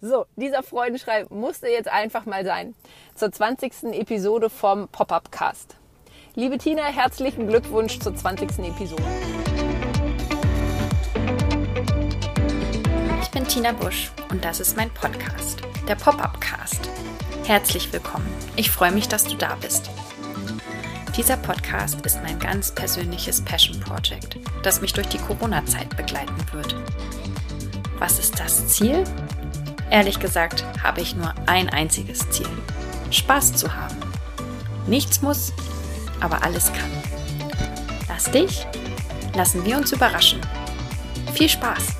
So, dieser Freudenschrei musste jetzt einfach mal sein. Zur 20. Episode vom Pop-Up Cast. Liebe Tina, herzlichen Glückwunsch zur 20. Episode. Ich bin Tina Busch und das ist mein Podcast, der Pop-Up Cast. Herzlich willkommen. Ich freue mich, dass du da bist. Dieser Podcast ist mein ganz persönliches Passion Project, das mich durch die Corona-Zeit begleiten wird. Was ist das Ziel? Ehrlich gesagt habe ich nur ein einziges Ziel. Spaß zu haben. Nichts muss, aber alles kann. Lass dich, lassen wir uns überraschen. Viel Spaß!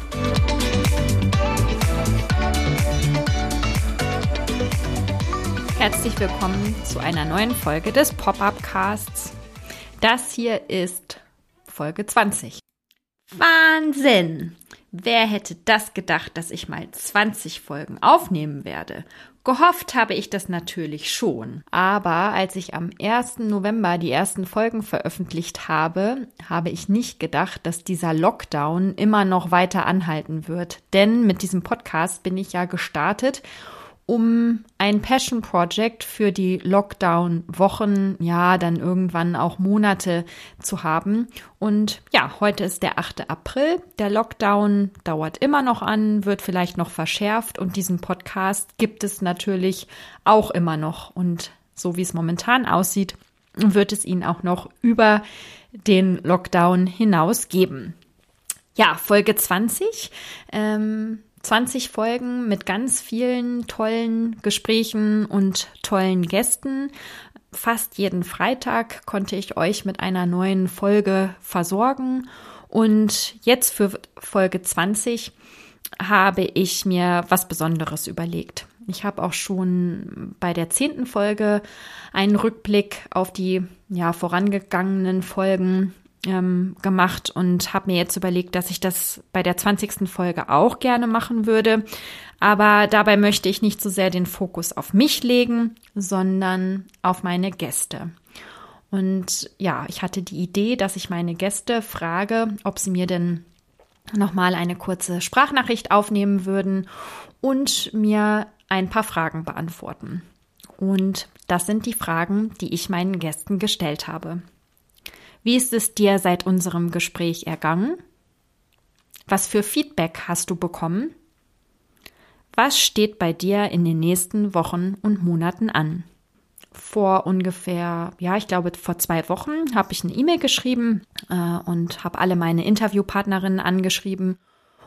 Herzlich willkommen zu einer neuen Folge des Pop-Up Casts. Das hier ist Folge 20. Wahnsinn! Wer hätte das gedacht, dass ich mal 20 Folgen aufnehmen werde? Gehofft habe ich das natürlich schon. Aber als ich am 1. November die ersten Folgen veröffentlicht habe, habe ich nicht gedacht, dass dieser Lockdown immer noch weiter anhalten wird. Denn mit diesem Podcast bin ich ja gestartet um ein Passion Project für die Lockdown-Wochen, ja, dann irgendwann auch Monate zu haben. Und ja, heute ist der 8. April. Der Lockdown dauert immer noch an, wird vielleicht noch verschärft und diesen Podcast gibt es natürlich auch immer noch. Und so wie es momentan aussieht, wird es ihn auch noch über den Lockdown hinaus geben. Ja, Folge 20. Ähm, 20 Folgen mit ganz vielen tollen Gesprächen und tollen Gästen. Fast jeden Freitag konnte ich euch mit einer neuen Folge versorgen. Und jetzt für Folge 20 habe ich mir was Besonderes überlegt. Ich habe auch schon bei der zehnten Folge einen Rückblick auf die ja, vorangegangenen Folgen ähm, gemacht und habe mir jetzt überlegt, dass ich das bei der 20. Folge auch gerne machen würde. Aber dabei möchte ich nicht so sehr den Fokus auf mich legen, sondern auf meine Gäste. Und ja, ich hatte die Idee, dass ich meine Gäste frage, ob sie mir denn nochmal eine kurze Sprachnachricht aufnehmen würden und mir ein paar Fragen beantworten. Und das sind die Fragen, die ich meinen Gästen gestellt habe. Wie ist es dir seit unserem Gespräch ergangen? Was für Feedback hast du bekommen? Was steht bei dir in den nächsten Wochen und Monaten an? Vor ungefähr, ja, ich glaube, vor zwei Wochen habe ich eine E-Mail geschrieben äh, und habe alle meine Interviewpartnerinnen angeschrieben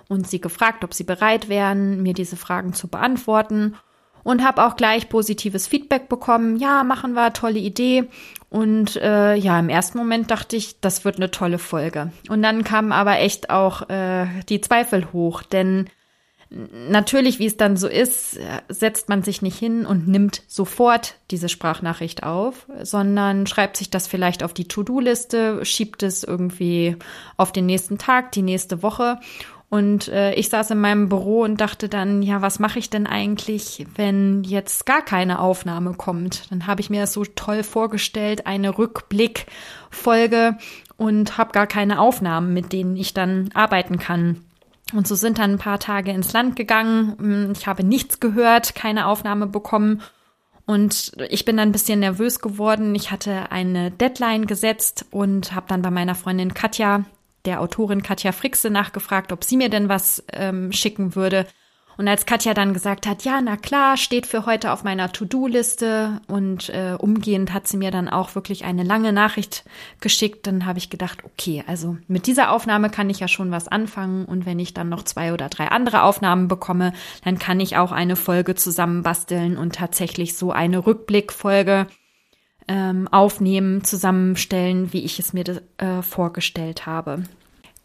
und sie gefragt, ob sie bereit wären, mir diese Fragen zu beantworten und habe auch gleich positives Feedback bekommen. Ja, machen wir, tolle Idee. Und äh, ja, im ersten Moment dachte ich, das wird eine tolle Folge. Und dann kamen aber echt auch äh, die Zweifel hoch, denn natürlich, wie es dann so ist, setzt man sich nicht hin und nimmt sofort diese Sprachnachricht auf, sondern schreibt sich das vielleicht auf die To-Do-Liste, schiebt es irgendwie auf den nächsten Tag, die nächste Woche und äh, ich saß in meinem Büro und dachte dann, ja, was mache ich denn eigentlich, wenn jetzt gar keine Aufnahme kommt? Dann habe ich mir das so toll vorgestellt, eine Rückblickfolge und habe gar keine Aufnahmen, mit denen ich dann arbeiten kann. Und so sind dann ein paar Tage ins Land gegangen. Hm, ich habe nichts gehört, keine Aufnahme bekommen. Und ich bin dann ein bisschen nervös geworden. Ich hatte eine Deadline gesetzt und habe dann bei meiner Freundin Katja der Autorin Katja Frixe nachgefragt, ob sie mir denn was ähm, schicken würde. Und als Katja dann gesagt hat, ja, na klar, steht für heute auf meiner To-Do-Liste und äh, umgehend hat sie mir dann auch wirklich eine lange Nachricht geschickt, dann habe ich gedacht, okay, also mit dieser Aufnahme kann ich ja schon was anfangen und wenn ich dann noch zwei oder drei andere Aufnahmen bekomme, dann kann ich auch eine Folge zusammenbasteln und tatsächlich so eine Rückblickfolge ähm, aufnehmen, zusammenstellen, wie ich es mir äh, vorgestellt habe.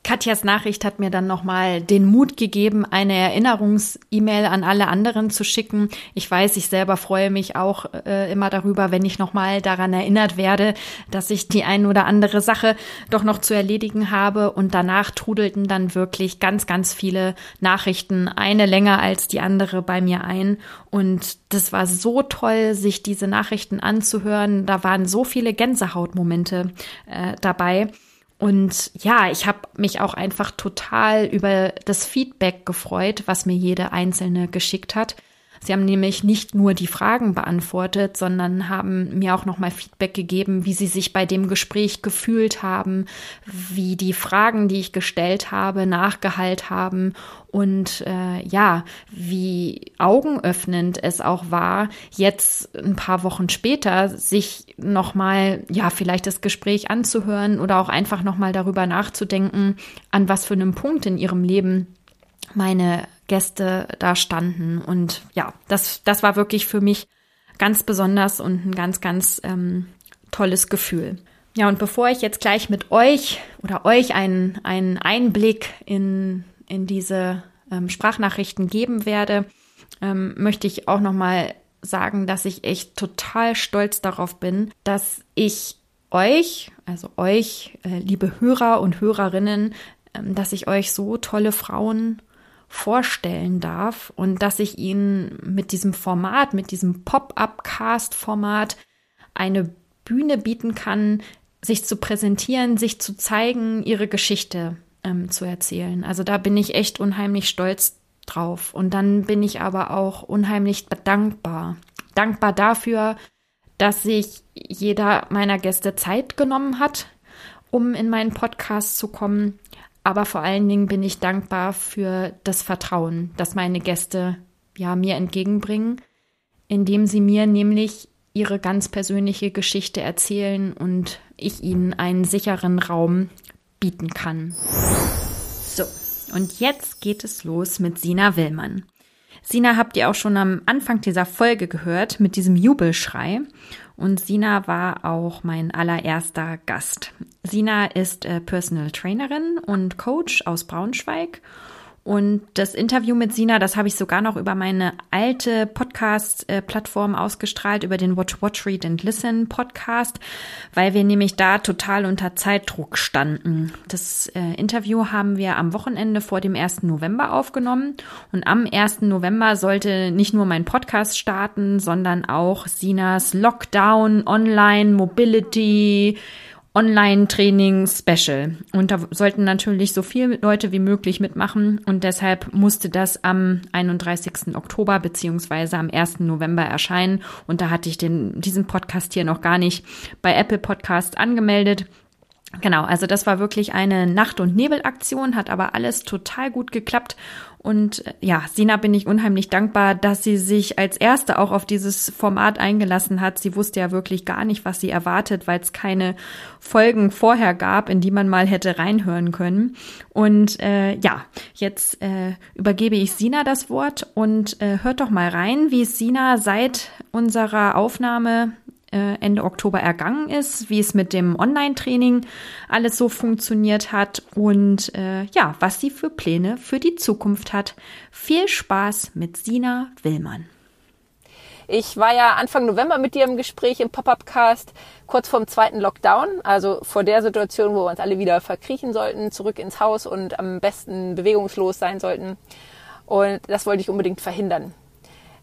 Katjas Nachricht hat mir dann nochmal den Mut gegeben, eine Erinnerungs-E-Mail an alle anderen zu schicken. Ich weiß, ich selber freue mich auch äh, immer darüber, wenn ich nochmal daran erinnert werde, dass ich die ein oder andere Sache doch noch zu erledigen habe. Und danach trudelten dann wirklich ganz, ganz viele Nachrichten, eine länger als die andere bei mir ein. Und das war so toll, sich diese Nachrichten anzuhören. Da waren so viele Gänsehautmomente äh, dabei. Und ja, ich habe mich auch einfach total über das Feedback gefreut, was mir jede einzelne geschickt hat. Sie haben nämlich nicht nur die Fragen beantwortet, sondern haben mir auch nochmal Feedback gegeben, wie sie sich bei dem Gespräch gefühlt haben, wie die Fragen, die ich gestellt habe, nachgehalt haben und äh, ja, wie augenöffnend es auch war, jetzt ein paar Wochen später sich nochmal, ja, vielleicht das Gespräch anzuhören oder auch einfach nochmal darüber nachzudenken, an was für einem Punkt in ihrem Leben meine Gäste da standen. Und ja, das, das war wirklich für mich ganz besonders und ein ganz, ganz ähm, tolles Gefühl. Ja, und bevor ich jetzt gleich mit euch oder euch einen, einen Einblick in, in diese ähm, Sprachnachrichten geben werde, ähm, möchte ich auch nochmal sagen, dass ich echt total stolz darauf bin, dass ich euch, also euch, äh, liebe Hörer und Hörerinnen, ähm, dass ich euch so tolle Frauen vorstellen darf und dass ich Ihnen mit diesem Format, mit diesem Pop-up-Cast-Format eine Bühne bieten kann, sich zu präsentieren, sich zu zeigen, ihre Geschichte ähm, zu erzählen. Also da bin ich echt unheimlich stolz drauf. Und dann bin ich aber auch unheimlich dankbar. Dankbar dafür, dass sich jeder meiner Gäste Zeit genommen hat, um in meinen Podcast zu kommen, aber vor allen Dingen bin ich dankbar für das Vertrauen, das meine Gäste ja mir entgegenbringen, indem sie mir nämlich ihre ganz persönliche Geschichte erzählen und ich ihnen einen sicheren Raum bieten kann. So, und jetzt geht es los mit Sina Willmann. Sina habt ihr auch schon am Anfang dieser Folge gehört mit diesem Jubelschrei. Und Sina war auch mein allererster Gast. Sina ist äh, Personal Trainerin und Coach aus Braunschweig und das Interview mit Sina, das habe ich sogar noch über meine alte Podcast-Plattform ausgestrahlt, über den Watch, Watch, Read and Listen Podcast, weil wir nämlich da total unter Zeitdruck standen. Das äh, Interview haben wir am Wochenende vor dem 1. November aufgenommen und am 1. November sollte nicht nur mein Podcast starten, sondern auch Sinas Lockdown, Online, Mobility, Online-Training-Special. Und da sollten natürlich so viele Leute wie möglich mitmachen. Und deshalb musste das am 31. Oktober beziehungsweise am 1. November erscheinen. Und da hatte ich den, diesen Podcast hier noch gar nicht bei Apple Podcast angemeldet. Genau, also das war wirklich eine Nacht- und Nebelaktion, hat aber alles total gut geklappt. Und äh, ja, Sina bin ich unheimlich dankbar, dass sie sich als erste auch auf dieses Format eingelassen hat. Sie wusste ja wirklich gar nicht, was sie erwartet, weil es keine Folgen vorher gab, in die man mal hätte reinhören können. Und äh, ja, jetzt äh, übergebe ich Sina das Wort und äh, hört doch mal rein, wie Sina seit unserer Aufnahme Ende Oktober ergangen ist, wie es mit dem Online-Training alles so funktioniert hat und äh, ja, was sie für Pläne für die Zukunft hat. Viel Spaß mit Sina Willmann. Ich war ja Anfang November mit dir im Gespräch im Pop-Up-Cast, kurz vorm zweiten Lockdown, also vor der Situation, wo wir uns alle wieder verkriechen sollten, zurück ins Haus und am besten bewegungslos sein sollten. Und das wollte ich unbedingt verhindern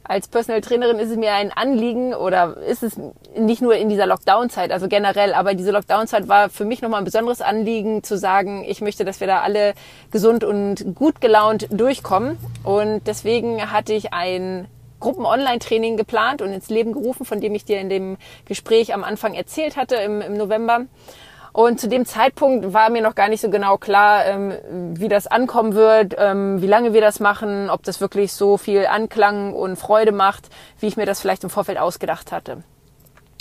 als Personal Trainerin ist es mir ein Anliegen oder ist es nicht nur in dieser Lockdown-Zeit, also generell, aber diese Lockdown-Zeit war für mich nochmal ein besonderes Anliegen zu sagen, ich möchte, dass wir da alle gesund und gut gelaunt durchkommen. Und deswegen hatte ich ein Gruppen-Online-Training geplant und ins Leben gerufen, von dem ich dir in dem Gespräch am Anfang erzählt hatte im, im November. Und zu dem Zeitpunkt war mir noch gar nicht so genau klar, ähm, wie das ankommen wird, ähm, wie lange wir das machen, ob das wirklich so viel Anklang und Freude macht, wie ich mir das vielleicht im Vorfeld ausgedacht hatte.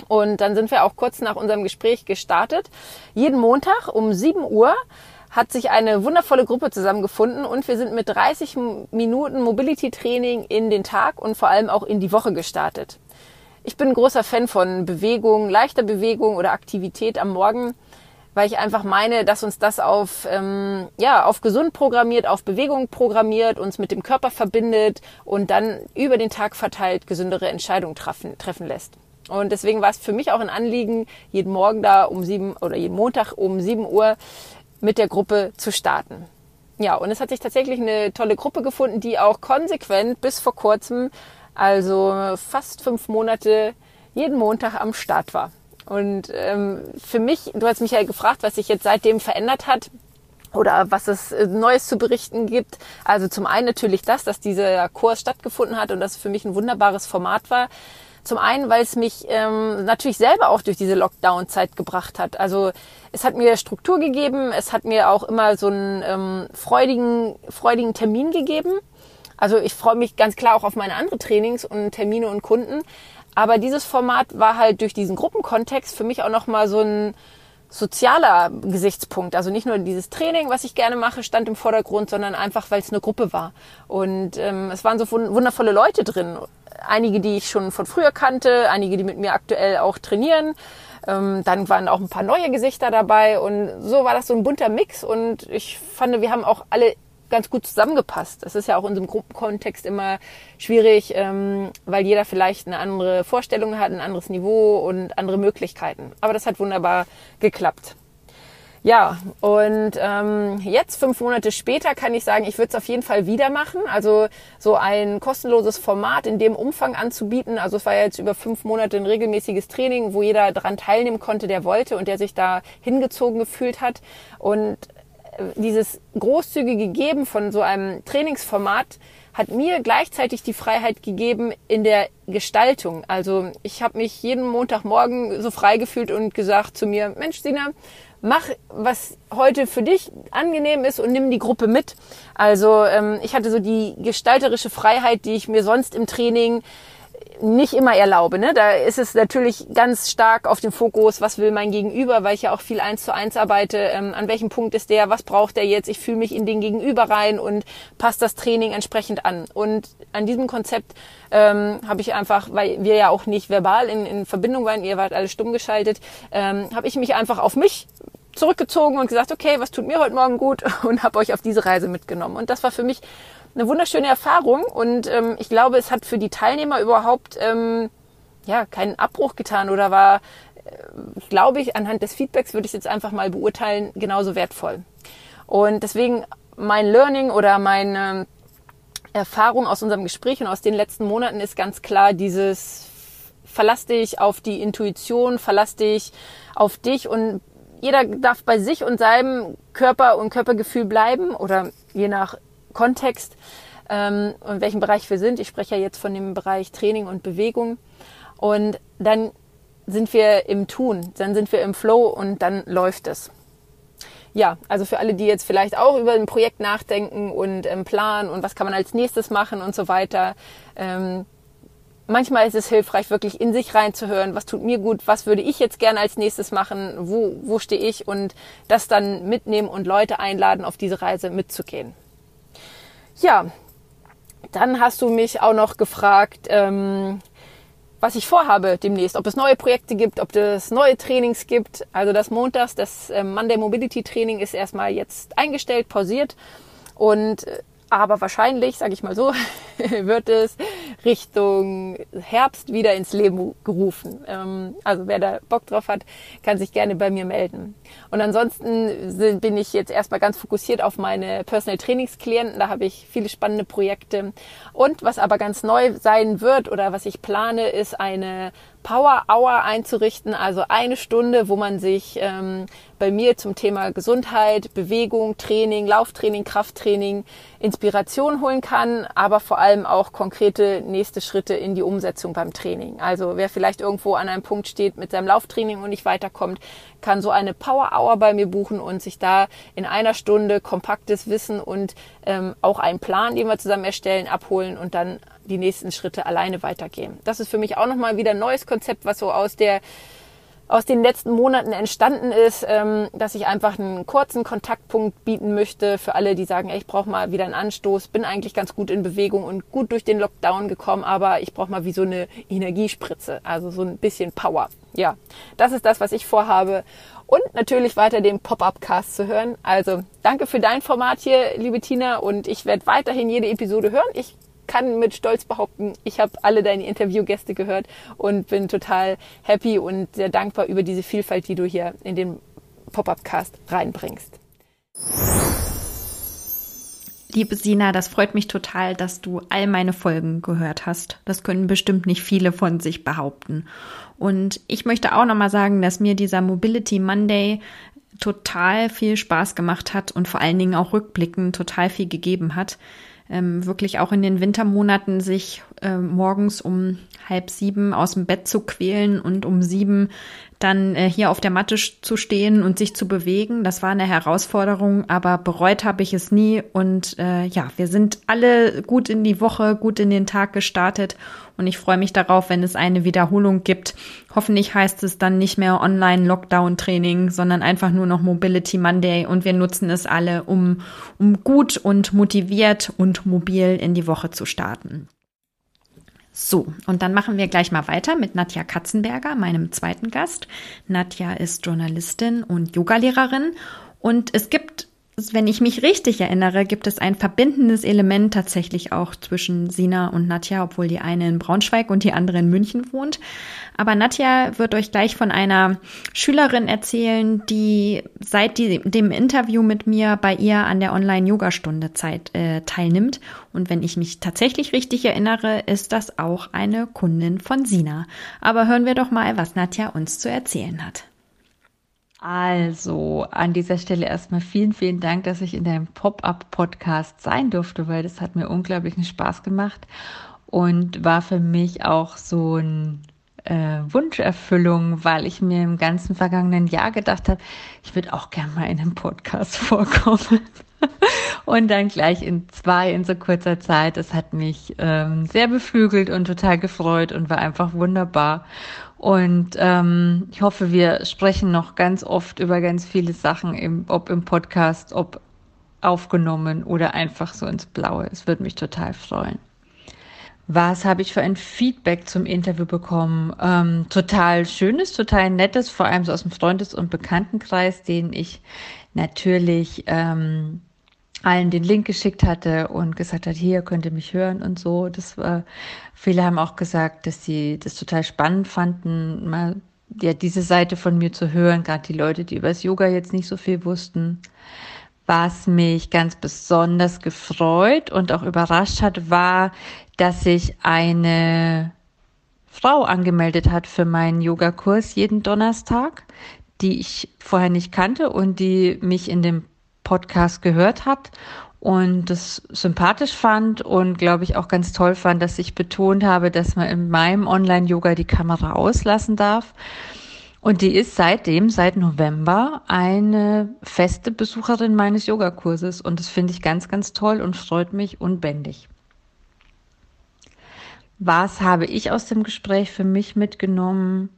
Und dann sind wir auch kurz nach unserem Gespräch gestartet. Jeden Montag um 7 Uhr hat sich eine wundervolle Gruppe zusammengefunden und wir sind mit 30 Minuten Mobility Training in den Tag und vor allem auch in die Woche gestartet. Ich bin ein großer Fan von Bewegung, leichter Bewegung oder Aktivität am Morgen weil ich einfach meine, dass uns das auf, ähm, ja, auf gesund programmiert, auf Bewegung programmiert, uns mit dem Körper verbindet und dann über den Tag verteilt gesündere Entscheidungen treffen, treffen lässt. Und deswegen war es für mich auch ein Anliegen, jeden Morgen da um sieben oder jeden Montag um sieben Uhr mit der Gruppe zu starten. Ja, und es hat sich tatsächlich eine tolle Gruppe gefunden, die auch konsequent bis vor kurzem, also fast fünf Monate, jeden Montag am Start war. Und ähm, für mich, du hast mich ja gefragt, was sich jetzt seitdem verändert hat oder was es äh, Neues zu berichten gibt. Also zum einen natürlich das, dass dieser Kurs stattgefunden hat und das für mich ein wunderbares Format war. Zum einen, weil es mich ähm, natürlich selber auch durch diese Lockdown-Zeit gebracht hat. Also es hat mir Struktur gegeben, es hat mir auch immer so einen ähm, freudigen, freudigen Termin gegeben. Also ich freue mich ganz klar auch auf meine anderen Trainings und Termine und Kunden. Aber dieses Format war halt durch diesen Gruppenkontext für mich auch nochmal so ein sozialer Gesichtspunkt. Also nicht nur dieses Training, was ich gerne mache, stand im Vordergrund, sondern einfach, weil es eine Gruppe war. Und ähm, es waren so wundervolle Leute drin. Einige, die ich schon von früher kannte, einige, die mit mir aktuell auch trainieren. Ähm, dann waren auch ein paar neue Gesichter dabei und so war das so ein bunter Mix und ich fand, wir haben auch alle ganz gut zusammengepasst. Das ist ja auch in unserem Gruppenkontext immer schwierig, ähm, weil jeder vielleicht eine andere Vorstellung hat, ein anderes Niveau und andere Möglichkeiten. Aber das hat wunderbar geklappt. Ja, und ähm, jetzt, fünf Monate später, kann ich sagen, ich würde es auf jeden Fall wieder machen. Also so ein kostenloses Format in dem Umfang anzubieten. Also es war jetzt über fünf Monate ein regelmäßiges Training, wo jeder daran teilnehmen konnte, der wollte und der sich da hingezogen gefühlt hat. Und dieses großzügige Geben von so einem Trainingsformat hat mir gleichzeitig die Freiheit gegeben in der Gestaltung. Also ich habe mich jeden Montagmorgen so frei gefühlt und gesagt zu mir, Mensch, Sina, mach, was heute für dich angenehm ist und nimm die Gruppe mit. Also ähm, ich hatte so die gestalterische Freiheit, die ich mir sonst im Training nicht immer erlaube. Ne? Da ist es natürlich ganz stark auf den Fokus, was will mein Gegenüber, weil ich ja auch viel eins zu eins arbeite. Ähm, an welchem Punkt ist der, was braucht der jetzt? Ich fühle mich in den Gegenüber rein und passe das Training entsprechend an. Und an diesem Konzept ähm, habe ich einfach, weil wir ja auch nicht verbal in, in Verbindung waren, ihr wart alle stumm geschaltet, ähm, habe ich mich einfach auf mich zurückgezogen und gesagt, okay, was tut mir heute Morgen gut und habe euch auf diese Reise mitgenommen. Und das war für mich eine wunderschöne Erfahrung und ähm, ich glaube, es hat für die Teilnehmer überhaupt ähm, ja keinen Abbruch getan oder war, äh, glaube ich, anhand des Feedbacks würde ich jetzt einfach mal beurteilen, genauso wertvoll. Und deswegen mein Learning oder meine Erfahrung aus unserem Gespräch und aus den letzten Monaten ist ganz klar dieses verlass dich auf die Intuition, verlass dich auf dich und jeder darf bei sich und seinem Körper und Körpergefühl bleiben oder je nach Kontext, ähm, in welchem Bereich wir sind. Ich spreche ja jetzt von dem Bereich Training und Bewegung. Und dann sind wir im Tun, dann sind wir im Flow und dann läuft es. Ja, also für alle, die jetzt vielleicht auch über ein Projekt nachdenken und ähm, planen und was kann man als nächstes machen und so weiter. Ähm, manchmal ist es hilfreich, wirklich in sich reinzuhören, was tut mir gut, was würde ich jetzt gerne als nächstes machen, wo, wo stehe ich und das dann mitnehmen und Leute einladen, auf diese Reise mitzugehen. Ja, dann hast du mich auch noch gefragt, ähm, was ich vorhabe demnächst, ob es neue Projekte gibt, ob es neue Trainings gibt. Also das Montags, das äh, Monday Mobility Training ist erstmal jetzt eingestellt, pausiert und äh, aber wahrscheinlich, sage ich mal so, wird es Richtung Herbst wieder ins Leben gerufen. Ähm, also wer da Bock drauf hat, kann sich gerne bei mir melden. Und ansonsten bin ich jetzt erstmal ganz fokussiert auf meine Personal Trainingsklienten. Da habe ich viele spannende Projekte. Und was aber ganz neu sein wird oder was ich plane, ist eine Power Hour einzurichten, also eine Stunde, wo man sich ähm, bei mir zum Thema Gesundheit, Bewegung, Training, Lauftraining, Krafttraining Inspiration holen kann, aber vor allem auch konkrete nächste Schritte in die Umsetzung beim Training. Also wer vielleicht irgendwo an einem Punkt steht mit seinem Lauftraining und nicht weiterkommt, kann so eine Power Hour bei mir buchen und sich da in einer Stunde kompaktes Wissen und ähm, auch einen Plan, den wir zusammen erstellen, abholen und dann die nächsten Schritte alleine weitergehen. Das ist für mich auch nochmal wieder ein neues Konzept, was so aus der aus den letzten Monaten entstanden ist, ähm, dass ich einfach einen kurzen Kontaktpunkt bieten möchte für alle, die sagen, ich brauche mal wieder einen Anstoß, bin eigentlich ganz gut in Bewegung und gut durch den Lockdown gekommen, aber ich brauche mal wie so eine Energiespritze, also so ein bisschen Power. Ja, das ist das, was ich vorhabe. Und natürlich weiter den Pop-Up-Cast zu hören. Also danke für dein Format hier, liebe Tina. Und ich werde weiterhin jede Episode hören. Ich kann mit Stolz behaupten, ich habe alle deine Interviewgäste gehört und bin total happy und sehr dankbar über diese Vielfalt, die du hier in den Pop-up-Cast reinbringst. Liebe Sina, das freut mich total, dass du all meine Folgen gehört hast. Das können bestimmt nicht viele von sich behaupten. Und ich möchte auch nochmal sagen, dass mir dieser Mobility Monday total viel Spaß gemacht hat und vor allen Dingen auch rückblickend total viel gegeben hat. Ähm, wirklich auch in den Wintermonaten sich äh, morgens um halb sieben aus dem Bett zu quälen und um sieben dann äh, hier auf der Matte zu stehen und sich zu bewegen. Das war eine Herausforderung, aber bereut habe ich es nie. Und äh, ja, wir sind alle gut in die Woche, gut in den Tag gestartet. Und ich freue mich darauf, wenn es eine Wiederholung gibt. Hoffentlich heißt es dann nicht mehr Online-Lockdown-Training, sondern einfach nur noch Mobility Monday. Und wir nutzen es alle, um, um gut und motiviert und mobil in die Woche zu starten. So, und dann machen wir gleich mal weiter mit Nadja Katzenberger, meinem zweiten Gast. Nadja ist Journalistin und Yogalehrerin und es gibt wenn ich mich richtig erinnere, gibt es ein verbindendes Element tatsächlich auch zwischen Sina und Nadja, obwohl die eine in Braunschweig und die andere in München wohnt. Aber Nadja wird euch gleich von einer Schülerin erzählen, die seit die, dem Interview mit mir bei ihr an der Online-Yoga-Stunde äh, teilnimmt. Und wenn ich mich tatsächlich richtig erinnere, ist das auch eine Kundin von Sina. Aber hören wir doch mal, was Nadja uns zu erzählen hat. Also, an dieser Stelle erstmal vielen, vielen Dank, dass ich in deinem Pop-up-Podcast sein durfte, weil das hat mir unglaublichen Spaß gemacht und war für mich auch so ein äh, Wunscherfüllung, weil ich mir im ganzen vergangenen Jahr gedacht habe, ich würde auch gern mal in einem Podcast vorkommen. und dann gleich in zwei in so kurzer Zeit. Das hat mich ähm, sehr beflügelt und total gefreut und war einfach wunderbar. Und ähm, ich hoffe, wir sprechen noch ganz oft über ganz viele Sachen, im, ob im Podcast, ob aufgenommen oder einfach so ins Blaue. Es würde mich total freuen. Was habe ich für ein Feedback zum Interview bekommen? Ähm, total schönes, total nettes, vor allem so aus dem Freundes- und Bekanntenkreis, den ich natürlich ähm, allen den Link geschickt hatte und gesagt hat, hier könnt ihr mich hören und so. Das war, viele haben auch gesagt, dass sie das total spannend fanden, mal ja, diese Seite von mir zu hören, gerade die Leute, die über das Yoga jetzt nicht so viel wussten. Was mich ganz besonders gefreut und auch überrascht hat, war, dass sich eine Frau angemeldet hat für meinen Yogakurs jeden Donnerstag, die ich vorher nicht kannte und die mich in dem Podcast gehört hat und das sympathisch fand und glaube ich auch ganz toll fand, dass ich betont habe, dass man in meinem Online-Yoga die Kamera auslassen darf. Und die ist seitdem, seit November, eine feste Besucherin meines Yogakurses. Und das finde ich ganz, ganz toll und freut mich unbändig. Was habe ich aus dem Gespräch für mich mitgenommen?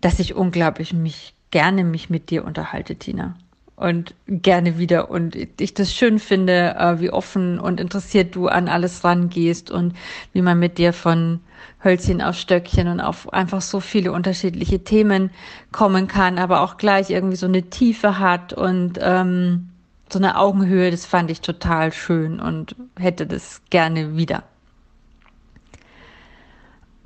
Dass ich unglaublich mich gerne mich mit dir unterhalte, Tina und gerne wieder. Und ich das schön finde, äh, wie offen und interessiert du an alles rangehst und wie man mit dir von Hölzchen auf Stöckchen und auf einfach so viele unterschiedliche Themen kommen kann, aber auch gleich irgendwie so eine Tiefe hat und ähm, so eine Augenhöhe, das fand ich total schön und hätte das gerne wieder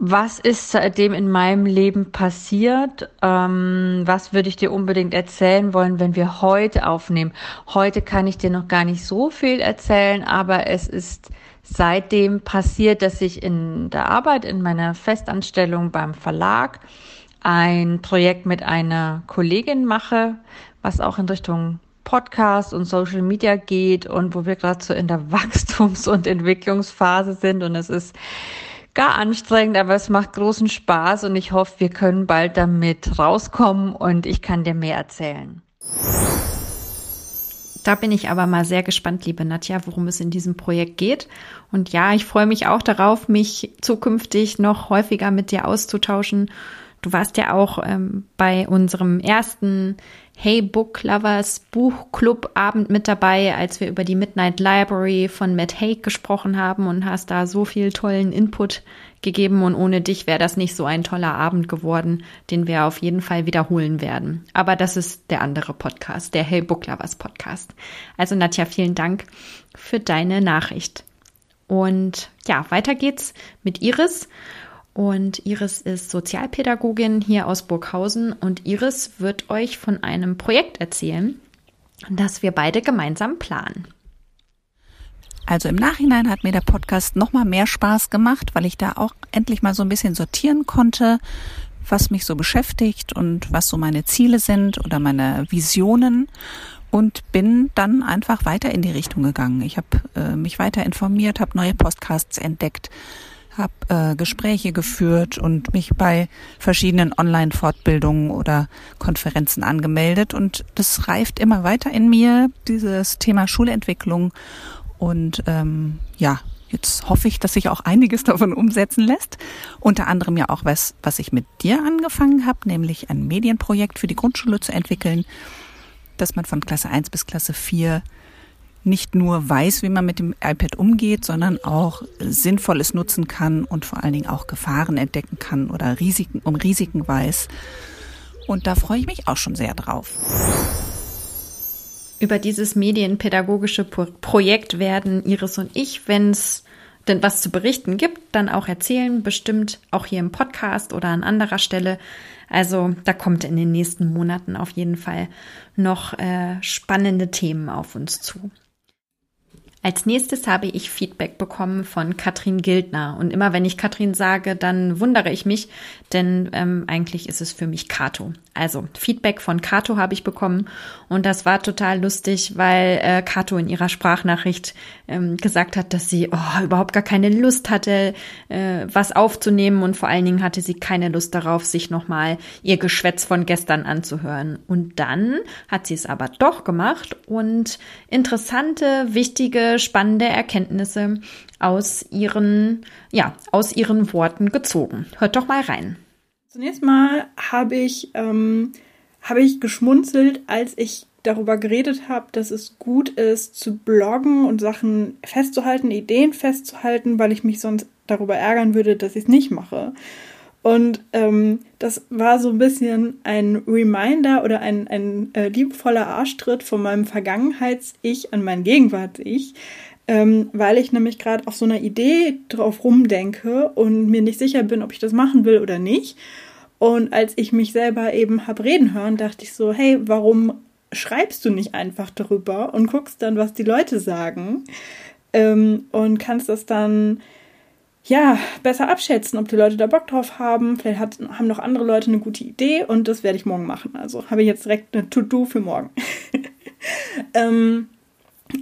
was ist seitdem in meinem Leben passiert? Ähm, was würde ich dir unbedingt erzählen wollen, wenn wir heute aufnehmen? Heute kann ich dir noch gar nicht so viel erzählen, aber es ist seitdem passiert, dass ich in der Arbeit, in meiner Festanstellung beim Verlag ein Projekt mit einer Kollegin mache, was auch in Richtung Podcast und Social Media geht und wo wir gerade so in der Wachstums- und Entwicklungsphase sind und es ist gar anstrengend, aber es macht großen Spaß und ich hoffe, wir können bald damit rauskommen und ich kann dir mehr erzählen. Da bin ich aber mal sehr gespannt, liebe Nadja, worum es in diesem Projekt geht. Und ja, ich freue mich auch darauf, mich zukünftig noch häufiger mit dir auszutauschen. Du warst ja auch ähm, bei unserem ersten Hey Book Lovers Buchclub Abend mit dabei, als wir über die Midnight Library von Matt Haig gesprochen haben und hast da so viel tollen Input gegeben und ohne dich wäre das nicht so ein toller Abend geworden, den wir auf jeden Fall wiederholen werden. Aber das ist der andere Podcast, der Hey Book Lovers Podcast. Also Nadja, vielen Dank für deine Nachricht. Und ja, weiter geht's mit Iris. Und Iris ist Sozialpädagogin hier aus Burghausen und Iris wird euch von einem Projekt erzählen, das wir beide gemeinsam planen. Also im Nachhinein hat mir der Podcast noch mal mehr Spaß gemacht, weil ich da auch endlich mal so ein bisschen sortieren konnte, was mich so beschäftigt und was so meine Ziele sind oder meine Visionen und bin dann einfach weiter in die Richtung gegangen. Ich habe äh, mich weiter informiert, habe neue Podcasts entdeckt, habe äh, Gespräche geführt und mich bei verschiedenen Online-Fortbildungen oder Konferenzen angemeldet. Und das reift immer weiter in mir, dieses Thema Schulentwicklung. Und ähm, ja, jetzt hoffe ich, dass sich auch einiges davon umsetzen lässt. Unter anderem ja auch was, was ich mit dir angefangen habe, nämlich ein Medienprojekt für die Grundschule zu entwickeln, dass man von Klasse 1 bis Klasse 4 nicht nur weiß, wie man mit dem iPad umgeht, sondern auch Sinnvolles nutzen kann und vor allen Dingen auch Gefahren entdecken kann oder Risiken, um Risiken weiß. Und da freue ich mich auch schon sehr drauf. Über dieses medienpädagogische Projekt werden Iris und ich, wenn es denn was zu berichten gibt, dann auch erzählen, bestimmt auch hier im Podcast oder an anderer Stelle. Also da kommt in den nächsten Monaten auf jeden Fall noch äh, spannende Themen auf uns zu. Als nächstes habe ich Feedback bekommen von Katrin Gildner. Und immer wenn ich Katrin sage, dann wundere ich mich, denn ähm, eigentlich ist es für mich Kato. Also Feedback von Kato habe ich bekommen und das war total lustig, weil äh, Kato in ihrer Sprachnachricht ähm, gesagt hat, dass sie oh, überhaupt gar keine Lust hatte, äh, was aufzunehmen und vor allen Dingen hatte sie keine Lust darauf, sich nochmal ihr Geschwätz von gestern anzuhören. Und dann hat sie es aber doch gemacht und interessante, wichtige, spannende Erkenntnisse aus ihren, ja, aus ihren Worten gezogen. Hört doch mal rein. Zunächst mal habe ich, ähm, habe ich geschmunzelt, als ich darüber geredet habe, dass es gut ist zu bloggen und Sachen festzuhalten, Ideen festzuhalten, weil ich mich sonst darüber ärgern würde, dass ich es nicht mache. Und ähm, das war so ein bisschen ein Reminder oder ein, ein äh, liebevoller Arschtritt von meinem Vergangenheits-Ich an mein Gegenwarts-Ich, ähm, weil ich nämlich gerade auf so einer Idee drauf rumdenke und mir nicht sicher bin, ob ich das machen will oder nicht. Und als ich mich selber eben hab reden hören, dachte ich so, hey, warum schreibst du nicht einfach darüber und guckst dann, was die Leute sagen ähm, und kannst das dann ja besser abschätzen, ob die Leute da Bock drauf haben. Vielleicht hat, haben noch andere Leute eine gute Idee und das werde ich morgen machen. Also habe ich jetzt direkt eine To-Do für morgen. ähm,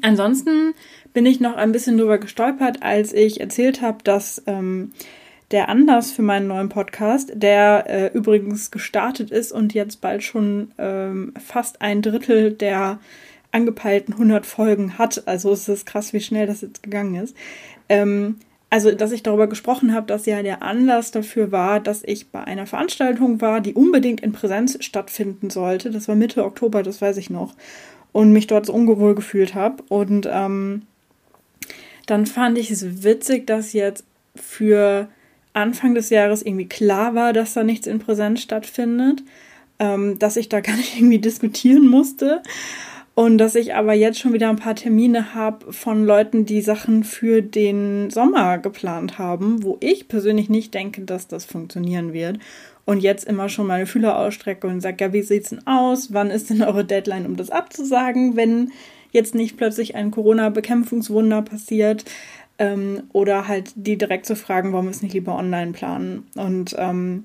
ansonsten bin ich noch ein bisschen drüber gestolpert, als ich erzählt habe, dass ähm, der Anlass für meinen neuen Podcast, der äh, übrigens gestartet ist und jetzt bald schon ähm, fast ein Drittel der angepeilten 100 Folgen hat. Also es ist krass, wie schnell das jetzt gegangen ist. Ähm, also, dass ich darüber gesprochen habe, dass ja der Anlass dafür war, dass ich bei einer Veranstaltung war, die unbedingt in Präsenz stattfinden sollte. Das war Mitte Oktober, das weiß ich noch. Und mich dort so ungewohl gefühlt habe. Und ähm, dann fand ich es witzig, dass jetzt für Anfang des Jahres irgendwie klar war, dass da nichts in Präsenz stattfindet, ähm, dass ich da gar nicht irgendwie diskutieren musste und dass ich aber jetzt schon wieder ein paar Termine habe von Leuten, die Sachen für den Sommer geplant haben, wo ich persönlich nicht denke, dass das funktionieren wird. Und jetzt immer schon meine Fühler ausstrecke und sage, ja, wie sieht's denn aus? Wann ist denn eure Deadline, um das abzusagen, wenn jetzt nicht plötzlich ein Corona-Bekämpfungswunder passiert. Ähm, oder halt die direkt zu fragen, warum wir es nicht lieber online planen. Und ähm,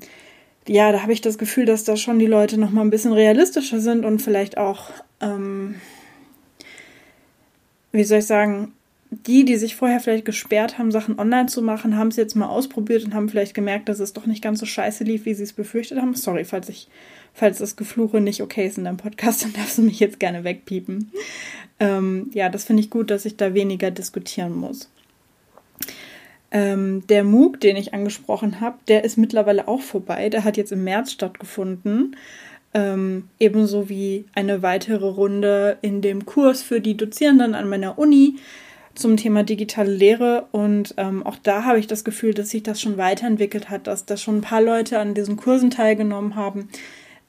ja, da habe ich das Gefühl, dass da schon die Leute noch mal ein bisschen realistischer sind und vielleicht auch, ähm, wie soll ich sagen, die, die sich vorher vielleicht gesperrt haben, Sachen online zu machen, haben es jetzt mal ausprobiert und haben vielleicht gemerkt, dass es doch nicht ganz so scheiße lief, wie sie es befürchtet haben. Sorry, falls ich, falls das Gefluche nicht okay ist in deinem Podcast, dann darfst du mich jetzt gerne wegpiepen. Ähm, ja, das finde ich gut, dass ich da weniger diskutieren muss. Ähm, der MOOC, den ich angesprochen habe, der ist mittlerweile auch vorbei. Der hat jetzt im März stattgefunden. Ähm, ebenso wie eine weitere Runde in dem Kurs für die Dozierenden an meiner Uni zum Thema digitale Lehre. Und ähm, auch da habe ich das Gefühl, dass sich das schon weiterentwickelt hat, dass da schon ein paar Leute an diesen Kursen teilgenommen haben,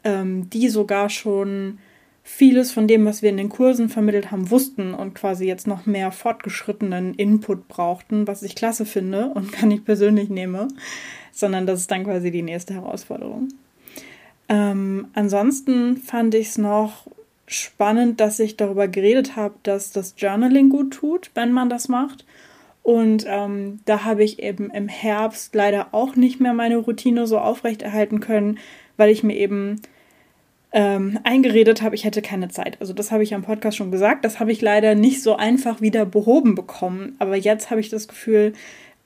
ähm, die sogar schon vieles von dem, was wir in den Kursen vermittelt haben, wussten und quasi jetzt noch mehr fortgeschrittenen Input brauchten, was ich klasse finde und kann ich persönlich nehme, sondern das ist dann quasi die nächste Herausforderung. Ähm, ansonsten fand ich es noch spannend, dass ich darüber geredet habe, dass das Journaling gut tut, wenn man das macht. Und ähm, da habe ich eben im Herbst leider auch nicht mehr meine Routine so aufrechterhalten können, weil ich mir eben ähm, eingeredet habe, ich hätte keine Zeit. Also das habe ich am Podcast schon gesagt. Das habe ich leider nicht so einfach wieder behoben bekommen. Aber jetzt habe ich das Gefühl,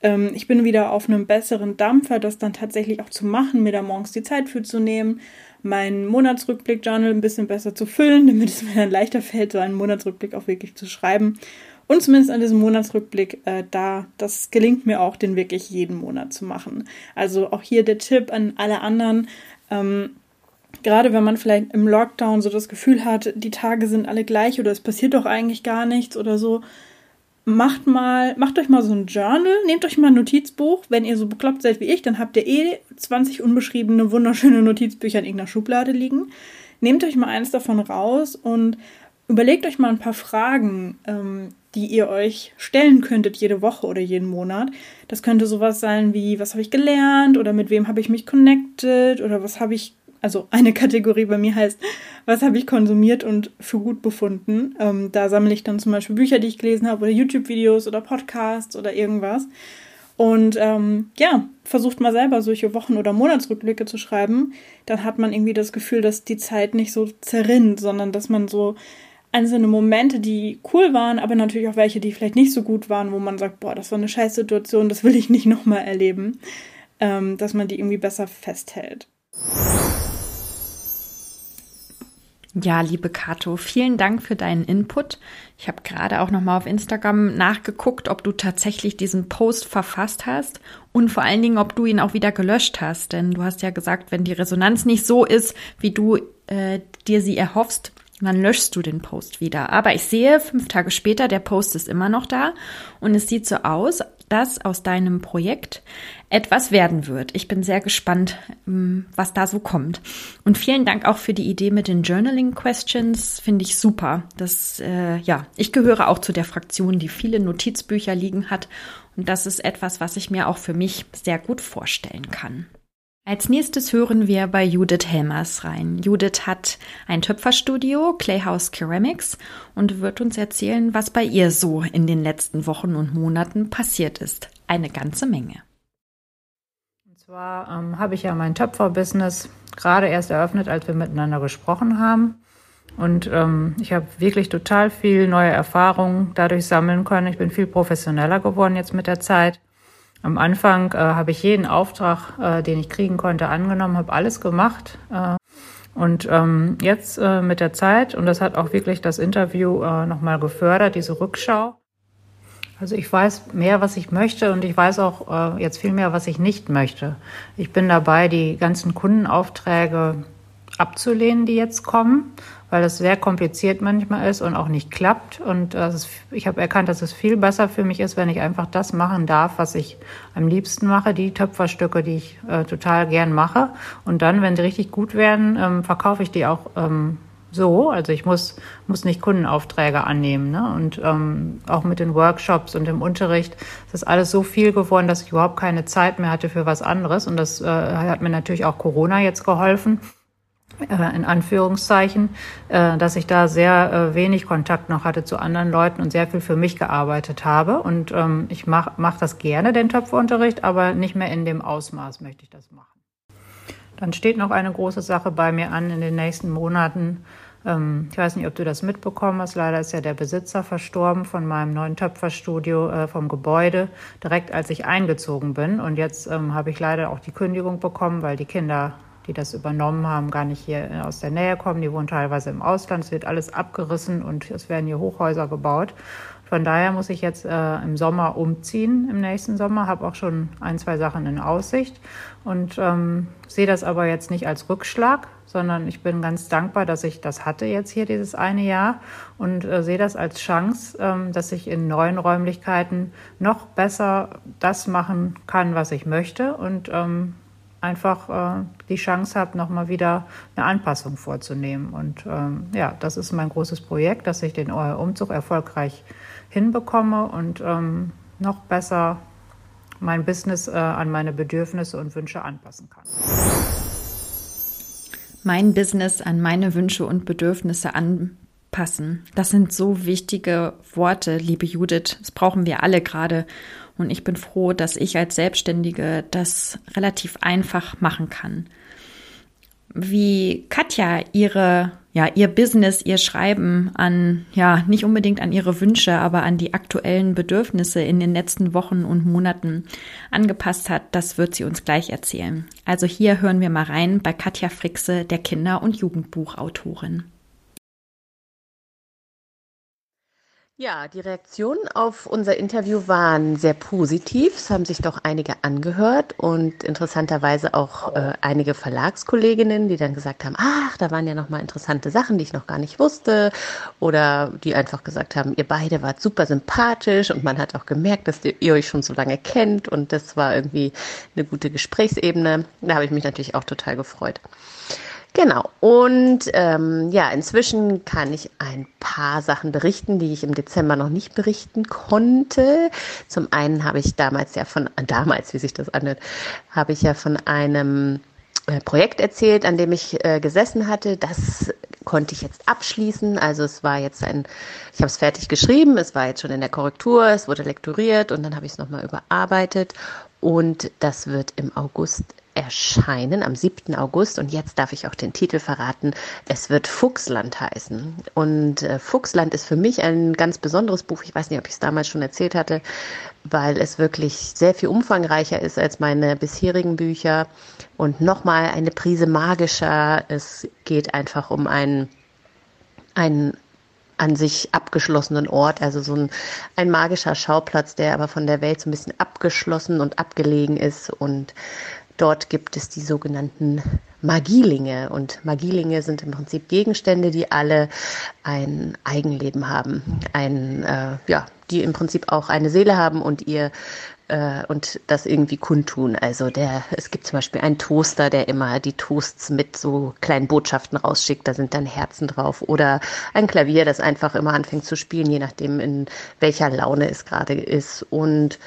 ähm, ich bin wieder auf einem besseren Dampfer, das dann tatsächlich auch zu machen, mir da morgens die Zeit für zu nehmen, meinen Monatsrückblick-Journal ein bisschen besser zu füllen, damit es mir dann leichter fällt, so einen Monatsrückblick auch wirklich zu schreiben. Und zumindest an diesem Monatsrückblick, äh, da, das gelingt mir auch, den wirklich jeden Monat zu machen. Also auch hier der Tipp an alle anderen. Ähm, gerade wenn man vielleicht im Lockdown so das Gefühl hat, die Tage sind alle gleich oder es passiert doch eigentlich gar nichts oder so, macht mal, macht euch mal so ein Journal, nehmt euch mal ein Notizbuch. Wenn ihr so bekloppt seid wie ich, dann habt ihr eh 20 unbeschriebene, wunderschöne Notizbücher in irgendeiner Schublade liegen. Nehmt euch mal eins davon raus und überlegt euch mal ein paar Fragen, ähm, die ihr euch stellen könntet jede Woche oder jeden Monat. Das könnte sowas sein wie, was habe ich gelernt oder mit wem habe ich mich connected oder was habe ich also eine Kategorie bei mir heißt, was habe ich konsumiert und für gut befunden. Ähm, da sammle ich dann zum Beispiel Bücher, die ich gelesen habe, oder YouTube-Videos oder Podcasts oder irgendwas. Und ähm, ja, versucht mal selber solche Wochen- oder Monatsrückblicke zu schreiben. Dann hat man irgendwie das Gefühl, dass die Zeit nicht so zerrinnt, sondern dass man so einzelne Momente, die cool waren, aber natürlich auch welche, die vielleicht nicht so gut waren, wo man sagt, boah, das war eine Scheißsituation, das will ich nicht nochmal erleben, ähm, dass man die irgendwie besser festhält. Ja, liebe Kato, vielen Dank für deinen Input. Ich habe gerade auch noch mal auf Instagram nachgeguckt, ob du tatsächlich diesen Post verfasst hast und vor allen Dingen, ob du ihn auch wieder gelöscht hast. Denn du hast ja gesagt, wenn die Resonanz nicht so ist, wie du äh, dir sie erhoffst, dann löschst du den Post wieder. Aber ich sehe, fünf Tage später, der Post ist immer noch da und es sieht so aus, dass aus deinem Projekt etwas werden wird. Ich bin sehr gespannt, ähm, was da so kommt. Und vielen Dank auch für die Idee mit den Journaling Questions. Finde ich super. Das, äh, ja, ich gehöre auch zu der Fraktion, die viele Notizbücher liegen hat. Und das ist etwas, was ich mir auch für mich sehr gut vorstellen kann. Als nächstes hören wir bei Judith Helmers rein. Judith hat ein Töpferstudio, Clayhouse Ceramics, und wird uns erzählen, was bei ihr so in den letzten Wochen und Monaten passiert ist. Eine ganze Menge. Und zwar ähm, habe ich ja mein Töpferbusiness gerade erst eröffnet, als wir miteinander gesprochen haben. Und ähm, ich habe wirklich total viel neue Erfahrungen dadurch sammeln können. Ich bin viel professioneller geworden jetzt mit der Zeit. Am Anfang äh, habe ich jeden Auftrag, äh, den ich kriegen konnte, angenommen, habe alles gemacht. Äh, und ähm, jetzt äh, mit der Zeit, und das hat auch wirklich das Interview äh, nochmal gefördert, diese Rückschau. Also ich weiß mehr, was ich möchte und ich weiß auch äh, jetzt viel mehr, was ich nicht möchte. Ich bin dabei, die ganzen Kundenaufträge abzulehnen, die jetzt kommen weil das sehr kompliziert manchmal ist und auch nicht klappt. Und ist, ich habe erkannt, dass es viel besser für mich ist, wenn ich einfach das machen darf, was ich am liebsten mache, die Töpferstücke, die ich äh, total gern mache. Und dann, wenn die richtig gut werden, ähm, verkaufe ich die auch ähm, so. Also ich muss, muss nicht Kundenaufträge annehmen. Ne? Und ähm, auch mit den Workshops und dem Unterricht ist alles so viel geworden, dass ich überhaupt keine Zeit mehr hatte für was anderes. Und das äh, hat mir natürlich auch Corona jetzt geholfen in Anführungszeichen, äh, dass ich da sehr äh, wenig Kontakt noch hatte zu anderen Leuten und sehr viel für mich gearbeitet habe. Und ähm, ich mache mach das gerne, den Töpferunterricht, aber nicht mehr in dem Ausmaß möchte ich das machen. Dann steht noch eine große Sache bei mir an in den nächsten Monaten. Ähm, ich weiß nicht, ob du das mitbekommen hast. Leider ist ja der Besitzer verstorben von meinem neuen Töpferstudio vom Gebäude, direkt als ich eingezogen bin. Und jetzt ähm, habe ich leider auch die Kündigung bekommen, weil die Kinder die das übernommen haben, gar nicht hier aus der Nähe kommen. Die wohnen teilweise im Ausland. Es wird alles abgerissen und es werden hier Hochhäuser gebaut. Von daher muss ich jetzt äh, im Sommer umziehen, im nächsten Sommer, habe auch schon ein, zwei Sachen in Aussicht und ähm, sehe das aber jetzt nicht als Rückschlag, sondern ich bin ganz dankbar, dass ich das hatte jetzt hier dieses eine Jahr und äh, sehe das als Chance, ähm, dass ich in neuen Räumlichkeiten noch besser das machen kann, was ich möchte und ähm, einfach äh, die Chance habe, nochmal wieder eine Anpassung vorzunehmen. Und ähm, ja, das ist mein großes Projekt, dass ich den Umzug erfolgreich hinbekomme und ähm, noch besser mein Business äh, an meine Bedürfnisse und Wünsche anpassen kann. mein Business an meine Wünsche und Bedürfnisse anpassen. Das sind so wichtige Worte, liebe Judith. Das brauchen wir alle gerade. Und ich bin froh, dass ich als Selbstständige das relativ einfach machen kann. Wie Katja ihre, ja, ihr Business, ihr Schreiben an, ja, nicht unbedingt an ihre Wünsche, aber an die aktuellen Bedürfnisse in den letzten Wochen und Monaten angepasst hat, das wird sie uns gleich erzählen. Also hier hören wir mal rein bei Katja Frixe, der Kinder- und Jugendbuchautorin. Ja, die Reaktionen auf unser Interview waren sehr positiv. Es haben sich doch einige angehört und interessanterweise auch äh, einige Verlagskolleginnen, die dann gesagt haben, ach, da waren ja noch mal interessante Sachen, die ich noch gar nicht wusste oder die einfach gesagt haben, ihr beide wart super sympathisch und man hat auch gemerkt, dass ihr euch schon so lange kennt und das war irgendwie eine gute Gesprächsebene. Da habe ich mich natürlich auch total gefreut. Genau. Und ähm, ja, inzwischen kann ich ein paar Sachen berichten, die ich im Dezember noch nicht berichten konnte. Zum einen habe ich damals ja von, damals, wie sich das anhört, habe ich ja von einem äh, Projekt erzählt, an dem ich äh, gesessen hatte. Das konnte ich jetzt abschließen. Also es war jetzt ein, ich habe es fertig geschrieben, es war jetzt schon in der Korrektur, es wurde lektoriert und dann habe ich es nochmal überarbeitet. Und das wird im August erscheinen am 7. August und jetzt darf ich auch den Titel verraten. Es wird Fuchsland heißen. Und äh, Fuchsland ist für mich ein ganz besonderes Buch. Ich weiß nicht, ob ich es damals schon erzählt hatte, weil es wirklich sehr viel umfangreicher ist als meine bisherigen Bücher und nochmal eine Prise magischer. Es geht einfach um einen, einen an sich abgeschlossenen Ort, also so ein, ein magischer Schauplatz, der aber von der Welt so ein bisschen abgeschlossen und abgelegen ist und Dort gibt es die sogenannten Magielinge. Und Magielinge sind im Prinzip Gegenstände, die alle ein Eigenleben haben. Ein, äh, ja, die im Prinzip auch eine Seele haben und ihr äh, und das irgendwie kundtun. Also der, es gibt zum Beispiel einen Toaster, der immer die Toasts mit so kleinen Botschaften rausschickt, da sind dann Herzen drauf. Oder ein Klavier, das einfach immer anfängt zu spielen, je nachdem, in welcher Laune es gerade ist. Und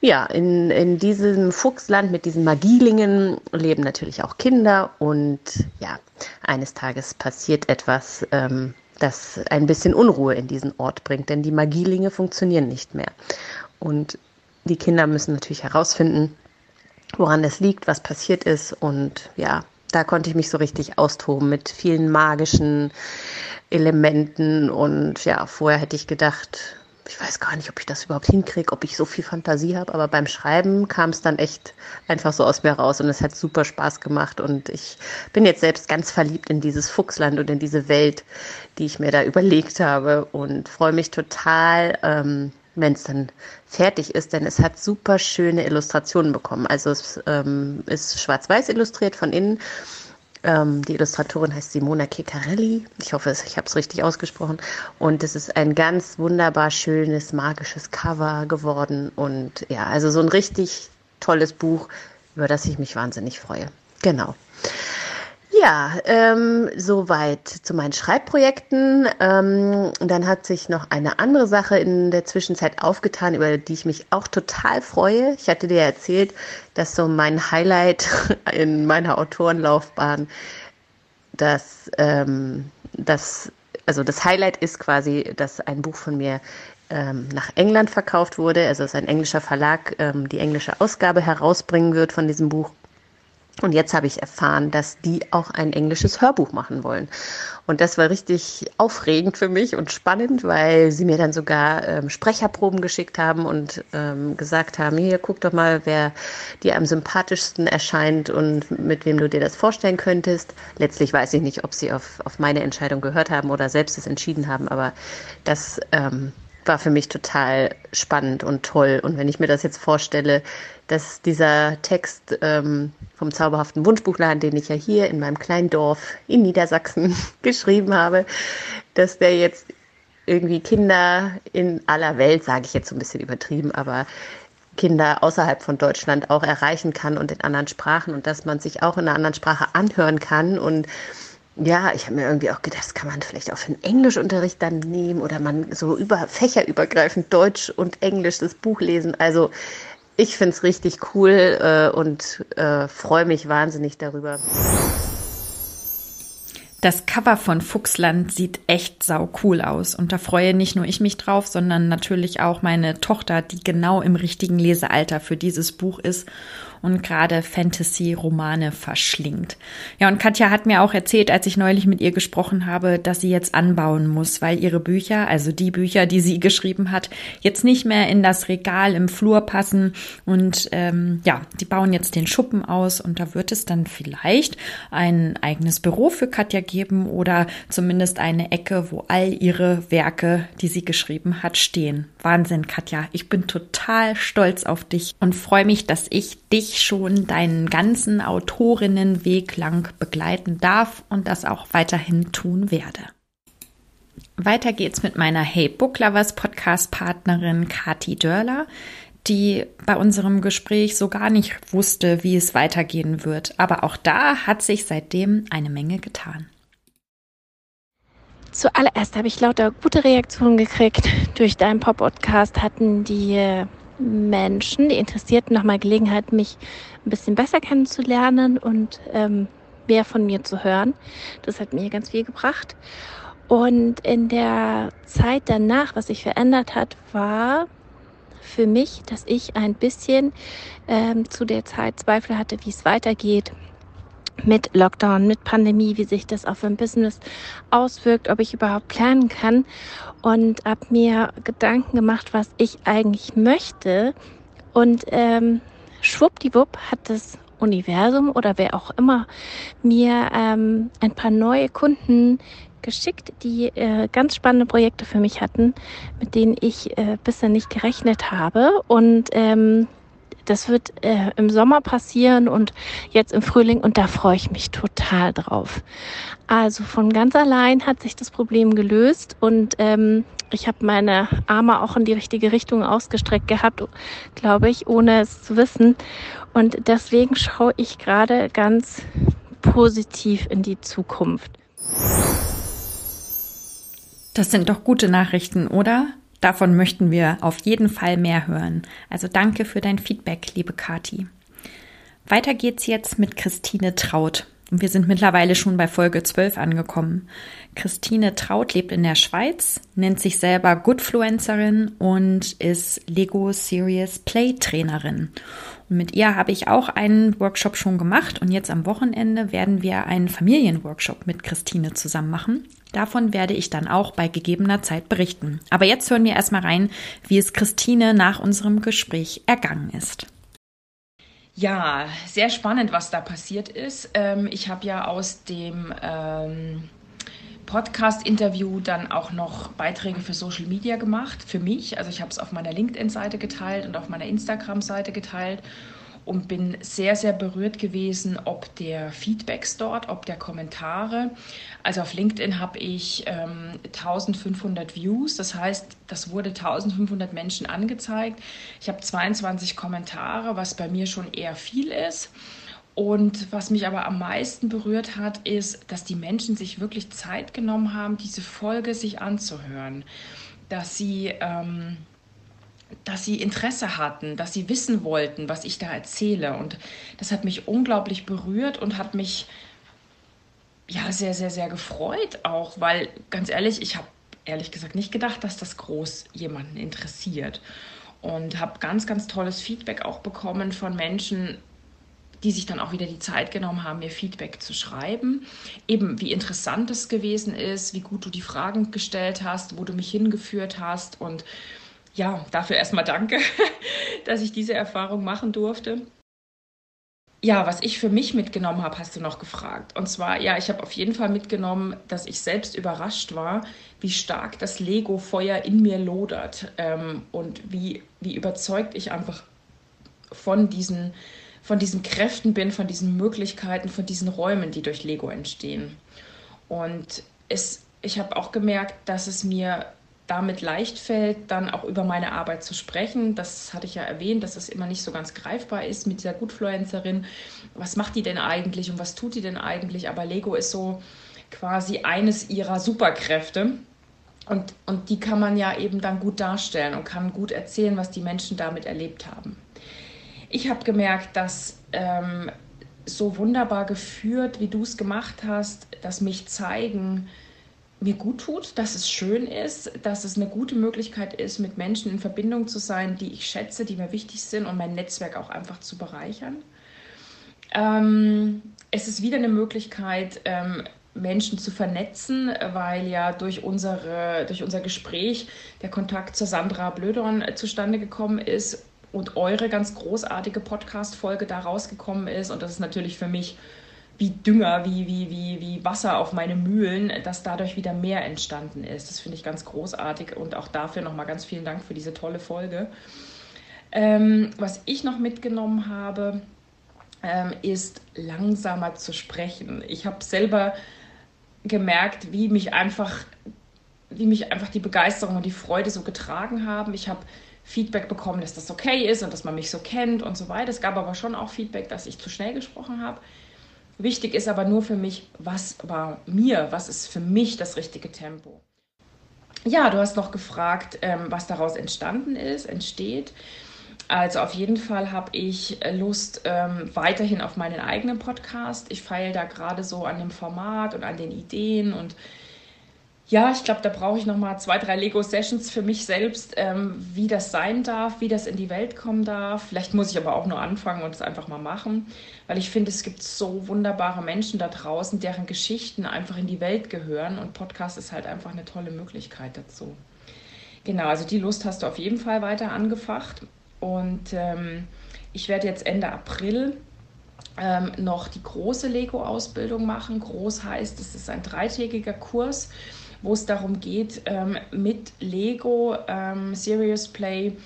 ja, in, in diesem Fuchsland mit diesen Magielingen leben natürlich auch Kinder und ja, eines Tages passiert etwas, ähm, das ein bisschen Unruhe in diesen Ort bringt, denn die Magielinge funktionieren nicht mehr. Und die Kinder müssen natürlich herausfinden, woran es liegt, was passiert ist. Und ja, da konnte ich mich so richtig austoben mit vielen magischen Elementen. Und ja, vorher hätte ich gedacht, ich weiß gar nicht, ob ich das überhaupt hinkriege, ob ich so viel Fantasie habe, aber beim Schreiben kam es dann echt einfach so aus mir raus und es hat super Spaß gemacht und ich bin jetzt selbst ganz verliebt in dieses Fuchsland und in diese Welt, die ich mir da überlegt habe und freue mich total, ähm, wenn es dann fertig ist, denn es hat super schöne Illustrationen bekommen. Also es ähm, ist schwarz-weiß illustriert von innen. Ähm, die Illustratorin heißt Simona Kekarelli. Ich hoffe, ich habe es richtig ausgesprochen. Und es ist ein ganz wunderbar schönes, magisches Cover geworden. Und ja, also so ein richtig tolles Buch, über das ich mich wahnsinnig freue. Genau. Ja, ähm, soweit zu meinen Schreibprojekten. Ähm, dann hat sich noch eine andere Sache in der Zwischenzeit aufgetan, über die ich mich auch total freue. Ich hatte dir erzählt, dass so mein Highlight in meiner Autorenlaufbahn, dass ähm, das, also das Highlight ist quasi, dass ein Buch von mir ähm, nach England verkauft wurde. Also dass ein englischer Verlag ähm, die englische Ausgabe herausbringen wird von diesem Buch. Und jetzt habe ich erfahren, dass die auch ein englisches Hörbuch machen wollen. Und das war richtig aufregend für mich und spannend, weil sie mir dann sogar ähm, Sprecherproben geschickt haben und ähm, gesagt haben, hier, guck doch mal, wer dir am sympathischsten erscheint und mit wem du dir das vorstellen könntest. Letztlich weiß ich nicht, ob sie auf, auf meine Entscheidung gehört haben oder selbst es entschieden haben, aber das ähm, war für mich total spannend und toll. Und wenn ich mir das jetzt vorstelle, dass dieser Text ähm, vom zauberhaften Wunschbuchladen, den ich ja hier in meinem kleinen Dorf in Niedersachsen geschrieben habe, dass der jetzt irgendwie Kinder in aller Welt, sage ich jetzt so ein bisschen übertrieben, aber Kinder außerhalb von Deutschland auch erreichen kann und in anderen Sprachen und dass man sich auch in einer anderen Sprache anhören kann und ja, ich habe mir irgendwie auch gedacht, das kann man vielleicht auch für den Englischunterricht dann nehmen oder man so über fächerübergreifend Deutsch und Englisch das Buch lesen. Also ich finde es richtig cool äh, und äh, freue mich wahnsinnig darüber. Das Cover von Fuchsland sieht echt sau cool aus und da freue nicht nur ich mich drauf, sondern natürlich auch meine Tochter, die genau im richtigen Lesealter für dieses Buch ist und gerade Fantasy-Romane verschlingt. Ja, und Katja hat mir auch erzählt, als ich neulich mit ihr gesprochen habe, dass sie jetzt anbauen muss, weil ihre Bücher, also die Bücher, die sie geschrieben hat, jetzt nicht mehr in das Regal im Flur passen. Und ähm, ja, die bauen jetzt den Schuppen aus und da wird es dann vielleicht ein eigenes Büro für Katja geben oder zumindest eine Ecke, wo all ihre Werke, die sie geschrieben hat, stehen. Wahnsinn, Katja. Ich bin total stolz auf dich und freue mich, dass ich dich schon deinen ganzen Autorinnenweg lang begleiten darf und das auch weiterhin tun werde. Weiter geht's mit meiner Hey Book Lovers Podcast Partnerin Kati Dörler, die bei unserem Gespräch so gar nicht wusste, wie es weitergehen wird. Aber auch da hat sich seitdem eine Menge getan. Zuallererst habe ich lauter gute Reaktionen gekriegt. Durch deinen Pop-Podcast hatten die Menschen, die Interessierten, nochmal Gelegenheit, mich ein bisschen besser kennenzulernen und ähm, mehr von mir zu hören. Das hat mir ganz viel gebracht. Und in der Zeit danach, was sich verändert hat, war für mich, dass ich ein bisschen ähm, zu der Zeit Zweifel hatte, wie es weitergeht mit Lockdown, mit Pandemie, wie sich das auf ein Business auswirkt, ob ich überhaupt planen kann und habe mir Gedanken gemacht, was ich eigentlich möchte. Und ähm, schwuppdiwupp hat das Universum oder wer auch immer mir ähm, ein paar neue Kunden geschickt, die äh, ganz spannende Projekte für mich hatten, mit denen ich äh, bisher nicht gerechnet habe. Und ähm, das wird äh, im Sommer passieren und jetzt im Frühling und da freue ich mich total drauf. Also von ganz allein hat sich das Problem gelöst und ähm, ich habe meine Arme auch in die richtige Richtung ausgestreckt gehabt, glaube ich, ohne es zu wissen. Und deswegen schaue ich gerade ganz positiv in die Zukunft. Das sind doch gute Nachrichten, oder? Davon möchten wir auf jeden Fall mehr hören. Also danke für dein Feedback, liebe Kati. Weiter geht's jetzt mit Christine Traut. Und wir sind mittlerweile schon bei Folge 12 angekommen. Christine Traut lebt in der Schweiz, nennt sich selber Goodfluencerin und ist Lego Serious Play Trainerin. Und mit ihr habe ich auch einen Workshop schon gemacht und jetzt am Wochenende werden wir einen Familienworkshop mit Christine zusammen machen. Davon werde ich dann auch bei gegebener Zeit berichten. Aber jetzt hören wir erstmal rein, wie es Christine nach unserem Gespräch ergangen ist. Ja, sehr spannend, was da passiert ist. Ähm, ich habe ja aus dem ähm, Podcast-Interview dann auch noch Beiträge für Social Media gemacht, für mich. Also ich habe es auf meiner LinkedIn-Seite geteilt und auf meiner Instagram-Seite geteilt und bin sehr, sehr berührt gewesen, ob der Feedbacks dort, ob der Kommentare. Also auf LinkedIn habe ich ähm, 1500 Views, das heißt, das wurde 1500 Menschen angezeigt. Ich habe 22 Kommentare, was bei mir schon eher viel ist. Und was mich aber am meisten berührt hat, ist, dass die Menschen sich wirklich Zeit genommen haben, diese Folge sich anzuhören. Dass sie ähm, dass sie Interesse hatten, dass sie wissen wollten, was ich da erzähle. Und das hat mich unglaublich berührt und hat mich ja sehr, sehr, sehr gefreut auch, weil ganz ehrlich, ich habe ehrlich gesagt nicht gedacht, dass das groß jemanden interessiert. Und habe ganz, ganz tolles Feedback auch bekommen von Menschen, die sich dann auch wieder die Zeit genommen haben, mir Feedback zu schreiben. Eben, wie interessant es gewesen ist, wie gut du die Fragen gestellt hast, wo du mich hingeführt hast und ja, dafür erstmal danke, dass ich diese Erfahrung machen durfte. Ja, was ich für mich mitgenommen habe, hast du noch gefragt. Und zwar, ja, ich habe auf jeden Fall mitgenommen, dass ich selbst überrascht war, wie stark das Lego-Feuer in mir lodert ähm, und wie, wie überzeugt ich einfach von diesen, von diesen Kräften bin, von diesen Möglichkeiten, von diesen Räumen, die durch Lego entstehen. Und es, ich habe auch gemerkt, dass es mir damit leicht fällt, dann auch über meine Arbeit zu sprechen. Das hatte ich ja erwähnt, dass es immer nicht so ganz greifbar ist mit dieser Gutfluencerin. Was macht die denn eigentlich und was tut die denn eigentlich? Aber Lego ist so quasi eines ihrer Superkräfte. Und, und die kann man ja eben dann gut darstellen und kann gut erzählen, was die Menschen damit erlebt haben. Ich habe gemerkt, dass ähm, so wunderbar geführt, wie du es gemacht hast, dass mich zeigen, mir gut tut, dass es schön ist, dass es eine gute Möglichkeit ist, mit Menschen in Verbindung zu sein, die ich schätze, die mir wichtig sind und mein Netzwerk auch einfach zu bereichern. Ähm, es ist wieder eine Möglichkeit, ähm, Menschen zu vernetzen, weil ja durch, unsere, durch unser Gespräch der Kontakt zur Sandra Blödorn zustande gekommen ist und eure ganz großartige Podcast-Folge da rausgekommen ist. Und das ist natürlich für mich wie Dünger, wie, wie, wie, wie Wasser auf meine Mühlen, dass dadurch wieder mehr entstanden ist. Das finde ich ganz großartig und auch dafür nochmal ganz vielen Dank für diese tolle Folge. Ähm, was ich noch mitgenommen habe, ähm, ist langsamer zu sprechen. Ich habe selber gemerkt, wie mich einfach, wie mich einfach die Begeisterung und die Freude so getragen haben. Ich habe Feedback bekommen, dass das okay ist und dass man mich so kennt und so weiter. Es gab aber schon auch Feedback, dass ich zu schnell gesprochen habe. Wichtig ist aber nur für mich, was war mir, was ist für mich das richtige Tempo. Ja, du hast noch gefragt, ähm, was daraus entstanden ist, entsteht. Also auf jeden Fall habe ich Lust ähm, weiterhin auf meinen eigenen Podcast. Ich feile da gerade so an dem Format und an den Ideen und ja, ich glaube, da brauche ich noch mal zwei, drei Lego-Sessions für mich selbst, ähm, wie das sein darf, wie das in die Welt kommen darf. Vielleicht muss ich aber auch nur anfangen und es einfach mal machen, weil ich finde, es gibt so wunderbare Menschen da draußen, deren Geschichten einfach in die Welt gehören und Podcast ist halt einfach eine tolle Möglichkeit dazu. Genau, also die Lust hast du auf jeden Fall weiter angefacht und ähm, ich werde jetzt Ende April ähm, noch die große Lego-Ausbildung machen. Groß heißt, es ist ein dreitägiger Kurs wo es darum geht, ähm, mit Lego ähm, Serious Play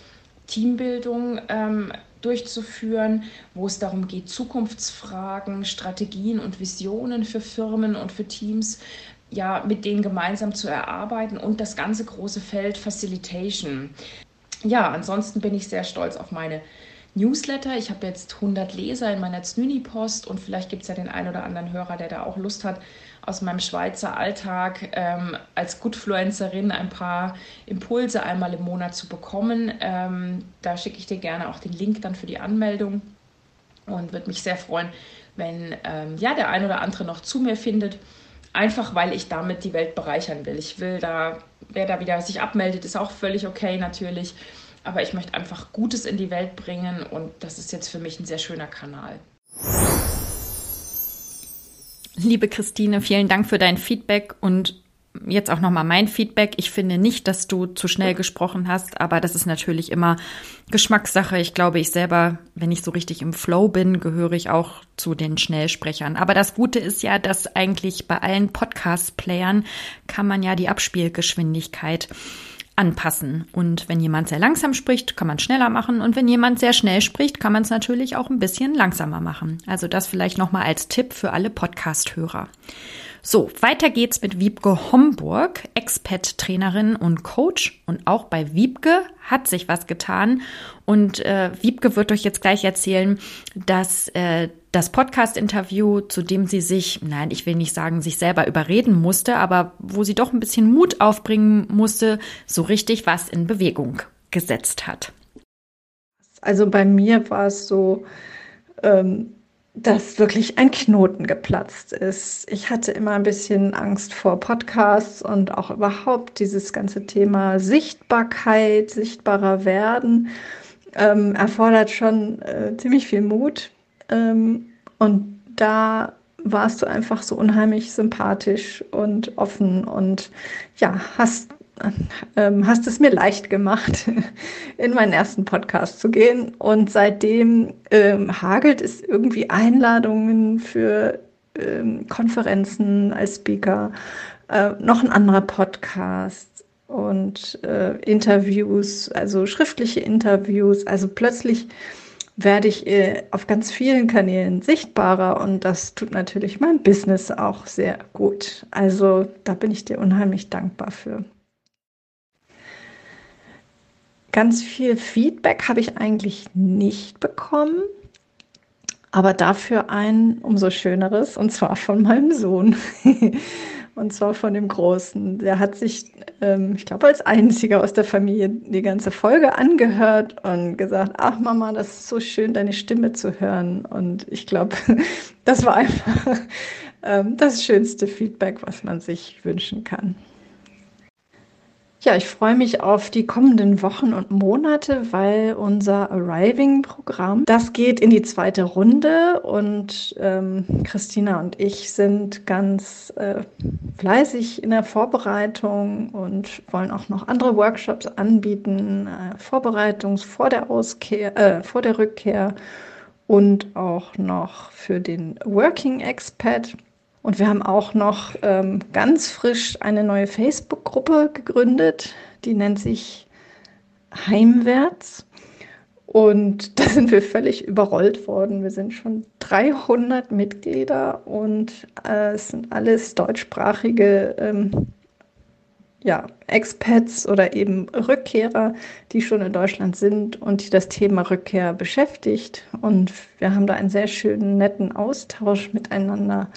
Teambildung ähm, durchzuführen, wo es darum geht, Zukunftsfragen, Strategien und Visionen für Firmen und für Teams ja mit denen gemeinsam zu erarbeiten und das ganze große Feld Facilitation. Ja, ansonsten bin ich sehr stolz auf meine Newsletter. Ich habe jetzt 100 Leser in meiner Znüni-Post und vielleicht gibt es ja den einen oder anderen Hörer, der da auch Lust hat, aus meinem Schweizer Alltag ähm, als Goodfluencerin ein paar Impulse einmal im Monat zu bekommen. Ähm, da schicke ich dir gerne auch den Link dann für die Anmeldung und würde mich sehr freuen, wenn ähm, ja, der ein oder andere noch zu mir findet. Einfach weil ich damit die Welt bereichern will. Ich will da, wer da wieder sich abmeldet, ist auch völlig okay natürlich. Aber ich möchte einfach Gutes in die Welt bringen und das ist jetzt für mich ein sehr schöner Kanal. Liebe Christine, vielen Dank für dein Feedback und jetzt auch nochmal mein Feedback. Ich finde nicht, dass du zu schnell gesprochen hast, aber das ist natürlich immer Geschmackssache. Ich glaube, ich selber, wenn ich so richtig im Flow bin, gehöre ich auch zu den Schnellsprechern. Aber das Gute ist ja, dass eigentlich bei allen Podcast-Playern kann man ja die Abspielgeschwindigkeit anpassen. Und wenn jemand sehr langsam spricht, kann man schneller machen. Und wenn jemand sehr schnell spricht, kann man es natürlich auch ein bisschen langsamer machen. Also das vielleicht nochmal als Tipp für alle Podcast-Hörer. So, weiter geht's mit Wiebke Homburg, Expat-Trainerin und Coach. Und auch bei Wiebke hat sich was getan. Und äh, Wiebke wird euch jetzt gleich erzählen, dass äh, das Podcast-Interview, zu dem sie sich, nein, ich will nicht sagen, sich selber überreden musste, aber wo sie doch ein bisschen Mut aufbringen musste, so richtig was in Bewegung gesetzt hat. Also bei mir war es so, ähm, dass wirklich ein Knoten geplatzt ist. Ich hatte immer ein bisschen Angst vor Podcasts und auch überhaupt dieses ganze Thema Sichtbarkeit, sichtbarer werden, ähm, erfordert schon äh, ziemlich viel Mut. Ähm, und da warst du einfach so unheimlich sympathisch und offen und ja, hast ähm, hast es mir leicht gemacht, in meinen ersten Podcast zu gehen. Und seitdem ähm, hagelt es irgendwie Einladungen für ähm, Konferenzen als Speaker, äh, noch ein anderer Podcast und äh, Interviews, also schriftliche Interviews. Also plötzlich werde ich äh, auf ganz vielen Kanälen sichtbarer und das tut natürlich mein Business auch sehr gut. Also da bin ich dir unheimlich dankbar für. Ganz viel Feedback habe ich eigentlich nicht bekommen, aber dafür ein umso schöneres, und zwar von meinem Sohn. Und zwar von dem Großen. Der hat sich, ähm, ich glaube, als einziger aus der Familie die ganze Folge angehört und gesagt, ach Mama, das ist so schön, deine Stimme zu hören. Und ich glaube, das war einfach ähm, das schönste Feedback, was man sich wünschen kann. Ja, ich freue mich auf die kommenden Wochen und Monate, weil unser Arriving-Programm, das geht in die zweite Runde und ähm, Christina und ich sind ganz äh, fleißig in der Vorbereitung und wollen auch noch andere Workshops anbieten, äh, Vorbereitungs vor der Auskehr, äh, vor der Rückkehr und auch noch für den Working Expat. Und wir haben auch noch ähm, ganz frisch eine neue Facebook-Gruppe gegründet, die nennt sich Heimwärts. Und da sind wir völlig überrollt worden. Wir sind schon 300 Mitglieder und äh, es sind alles deutschsprachige ähm, ja, Expats oder eben Rückkehrer, die schon in Deutschland sind und die das Thema Rückkehr beschäftigt. Und wir haben da einen sehr schönen, netten Austausch miteinander.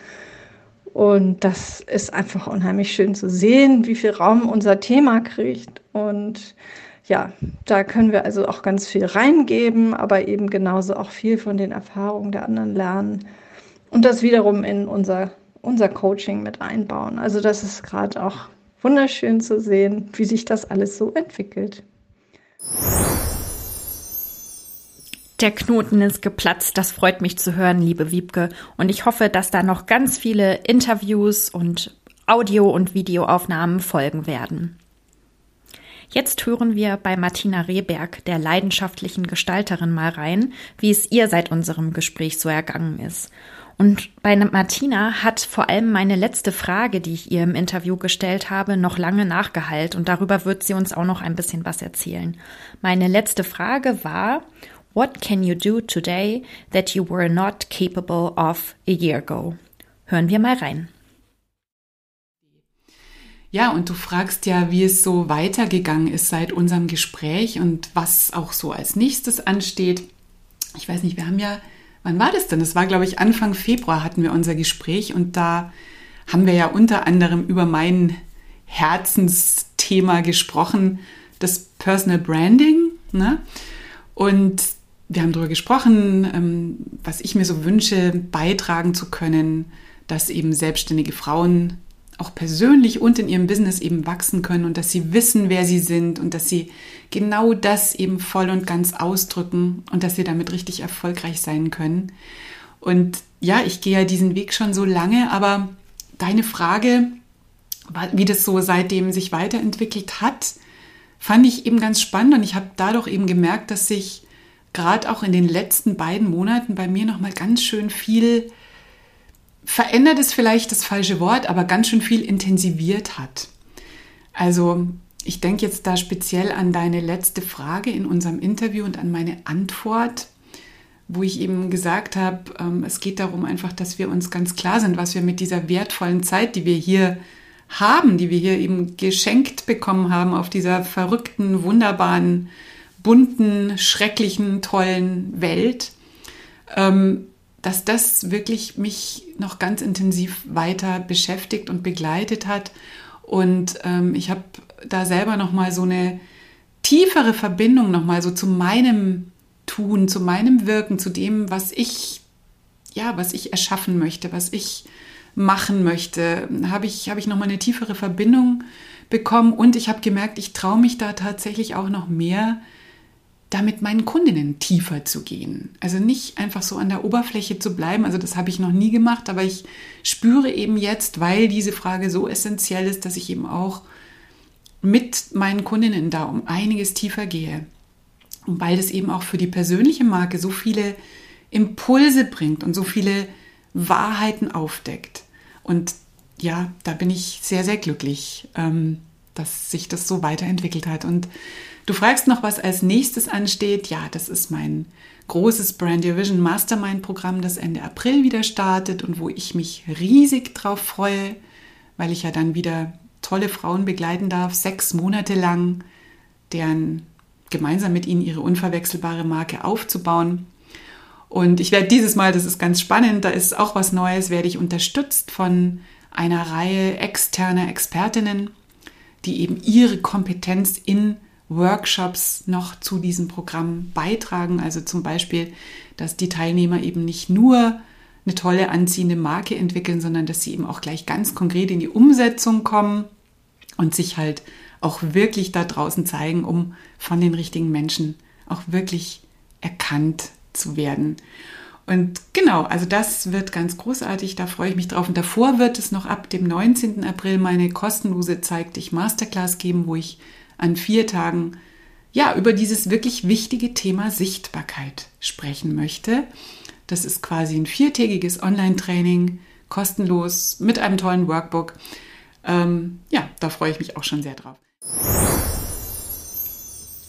Und das ist einfach unheimlich schön zu sehen, wie viel Raum unser Thema kriegt. Und ja, da können wir also auch ganz viel reingeben, aber eben genauso auch viel von den Erfahrungen der anderen lernen und das wiederum in unser, unser Coaching mit einbauen. Also das ist gerade auch wunderschön zu sehen, wie sich das alles so entwickelt. Der Knoten ist geplatzt. Das freut mich zu hören, liebe Wiebke. Und ich hoffe, dass da noch ganz viele Interviews und Audio- und Videoaufnahmen folgen werden. Jetzt hören wir bei Martina Rehberg, der leidenschaftlichen Gestalterin, mal rein, wie es ihr seit unserem Gespräch so ergangen ist. Und bei Martina hat vor allem meine letzte Frage, die ich ihr im Interview gestellt habe, noch lange nachgehalt und darüber wird sie uns auch noch ein bisschen was erzählen. Meine letzte Frage war, What can you do today that you were not capable of a year ago? Hören wir mal rein. Ja, und du fragst ja, wie es so weitergegangen ist seit unserem Gespräch und was auch so als nächstes ansteht. Ich weiß nicht, wir haben ja, wann war das denn? Das war, glaube ich, Anfang Februar hatten wir unser Gespräch und da haben wir ja unter anderem über mein Herzensthema gesprochen, das Personal Branding. Ne? Und wir haben darüber gesprochen, ähm, was ich mir so wünsche, beitragen zu können, dass eben selbstständige Frauen auch persönlich und in ihrem Business eben wachsen können und dass sie wissen, wer sie sind und dass sie genau das eben voll und ganz ausdrücken und dass sie damit richtig erfolgreich sein können. Und ja, ich gehe ja diesen Weg schon so lange, aber deine Frage, wie das so seitdem sich weiterentwickelt hat, fand ich eben ganz spannend und ich habe dadurch eben gemerkt, dass sich gerade auch in den letzten beiden Monaten bei mir noch mal ganz schön viel verändert ist vielleicht das falsche Wort, aber ganz schön viel intensiviert hat. Also ich denke jetzt da speziell an deine letzte Frage in unserem Interview und an meine Antwort, wo ich eben gesagt habe, ähm, es geht darum einfach, dass wir uns ganz klar sind, was wir mit dieser wertvollen Zeit, die wir hier haben, die wir hier eben geschenkt bekommen haben auf dieser verrückten, wunderbaren bunten, schrecklichen, tollen Welt, ähm, dass das wirklich mich noch ganz intensiv weiter beschäftigt und begleitet hat. Und ähm, ich habe da selber noch mal so eine tiefere Verbindung noch mal so zu meinem Tun, zu meinem Wirken, zu dem, was ich ja, was ich erschaffen möchte, was ich machen möchte, habe ich habe ich noch mal eine tiefere Verbindung bekommen und ich habe gemerkt, ich traue mich da tatsächlich auch noch mehr da mit meinen Kundinnen tiefer zu gehen. Also nicht einfach so an der Oberfläche zu bleiben. Also das habe ich noch nie gemacht, aber ich spüre eben jetzt, weil diese Frage so essentiell ist, dass ich eben auch mit meinen Kundinnen da um einiges tiefer gehe. Und weil das eben auch für die persönliche Marke so viele Impulse bringt und so viele Wahrheiten aufdeckt. Und ja, da bin ich sehr, sehr glücklich, ähm, dass sich das so weiterentwickelt hat. Und Du fragst noch, was als nächstes ansteht. Ja, das ist mein großes Brand Your Vision Mastermind Programm, das Ende April wieder startet und wo ich mich riesig drauf freue, weil ich ja dann wieder tolle Frauen begleiten darf, sechs Monate lang, deren gemeinsam mit ihnen ihre unverwechselbare Marke aufzubauen. Und ich werde dieses Mal, das ist ganz spannend, da ist auch was Neues, werde ich unterstützt von einer Reihe externer Expertinnen, die eben ihre Kompetenz in Workshops noch zu diesem Programm beitragen. Also zum Beispiel, dass die Teilnehmer eben nicht nur eine tolle anziehende Marke entwickeln, sondern dass sie eben auch gleich ganz konkret in die Umsetzung kommen und sich halt auch wirklich da draußen zeigen, um von den richtigen Menschen auch wirklich erkannt zu werden. Und genau, also das wird ganz großartig, da freue ich mich drauf. Und davor wird es noch ab dem 19. April meine kostenlose Zeig dich Masterclass geben, wo ich an vier Tagen ja über dieses wirklich wichtige Thema Sichtbarkeit sprechen möchte. Das ist quasi ein viertägiges Online-Training, kostenlos mit einem tollen Workbook. Ähm, ja, da freue ich mich auch schon sehr drauf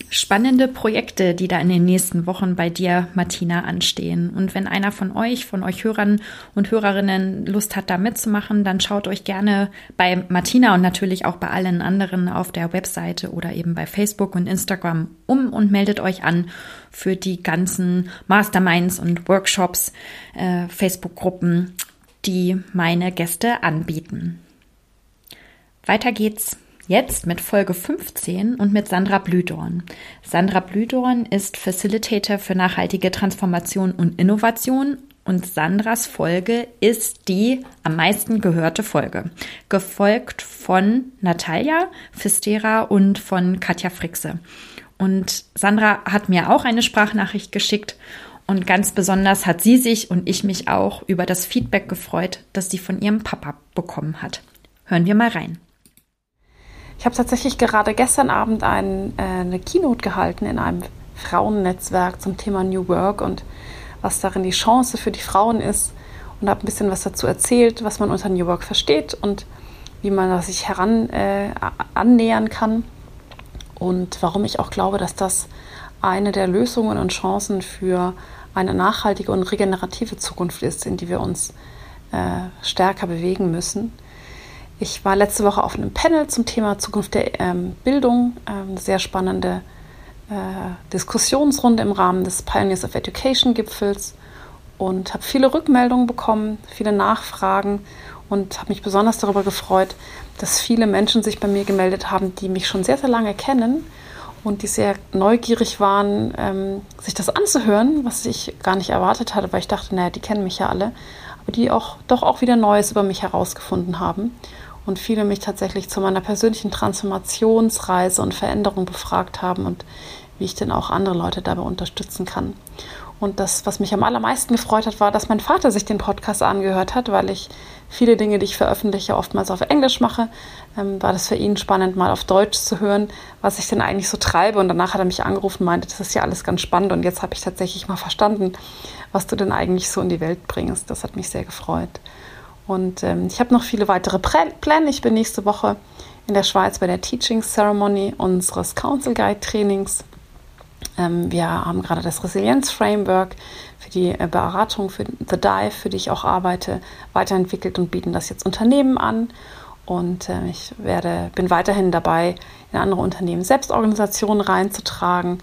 spannende Projekte, die da in den nächsten Wochen bei dir, Martina, anstehen. Und wenn einer von euch, von euch Hörern und Hörerinnen Lust hat, da mitzumachen, dann schaut euch gerne bei Martina und natürlich auch bei allen anderen auf der Webseite oder eben bei Facebook und Instagram um und meldet euch an für die ganzen Masterminds und Workshops, äh, Facebook-Gruppen, die meine Gäste anbieten. Weiter geht's Jetzt mit Folge 15 und mit Sandra Blüdorn. Sandra Blüdorn ist Facilitator für nachhaltige Transformation und Innovation und Sandras Folge ist die am meisten gehörte Folge, gefolgt von Natalia Fistera und von Katja Frixe. Und Sandra hat mir auch eine Sprachnachricht geschickt und ganz besonders hat sie sich und ich mich auch über das Feedback gefreut, das sie von ihrem Papa bekommen hat. Hören wir mal rein. Ich habe tatsächlich gerade gestern Abend ein, äh, eine Keynote gehalten in einem Frauennetzwerk zum Thema New Work und was darin die Chance für die Frauen ist und habe ein bisschen was dazu erzählt, was man unter New Work versteht und wie man sich heran äh, annähern kann und warum ich auch glaube, dass das eine der Lösungen und Chancen für eine nachhaltige und regenerative Zukunft ist, in die wir uns äh, stärker bewegen müssen. Ich war letzte Woche auf einem Panel zum Thema Zukunft der ähm, Bildung, ähm, sehr spannende äh, Diskussionsrunde im Rahmen des Pioneers of Education Gipfels und habe viele Rückmeldungen bekommen, viele Nachfragen und habe mich besonders darüber gefreut, dass viele Menschen sich bei mir gemeldet haben, die mich schon sehr, sehr lange kennen und die sehr neugierig waren, ähm, sich das anzuhören, was ich gar nicht erwartet hatte, weil ich dachte, naja, die kennen mich ja alle, aber die auch doch auch wieder Neues über mich herausgefunden haben und viele mich tatsächlich zu meiner persönlichen Transformationsreise und Veränderung befragt haben und wie ich denn auch andere Leute dabei unterstützen kann. Und das, was mich am allermeisten gefreut hat, war, dass mein Vater sich den Podcast angehört hat, weil ich viele Dinge, die ich veröffentliche, oftmals auf Englisch mache. Ähm, war das für ihn spannend, mal auf Deutsch zu hören, was ich denn eigentlich so treibe. Und danach hat er mich angerufen und meinte, das ist ja alles ganz spannend. Und jetzt habe ich tatsächlich mal verstanden, was du denn eigentlich so in die Welt bringst. Das hat mich sehr gefreut. Und ähm, ich habe noch viele weitere Pläne. Ich bin nächste Woche in der Schweiz bei der Teaching Ceremony unseres Council Guide Trainings. Ähm, wir haben gerade das Resilienz Framework für die äh, Beratung für The Dive, für die ich auch arbeite, weiterentwickelt und bieten das jetzt Unternehmen an. Und äh, ich werde, bin weiterhin dabei, in andere Unternehmen Selbstorganisationen reinzutragen.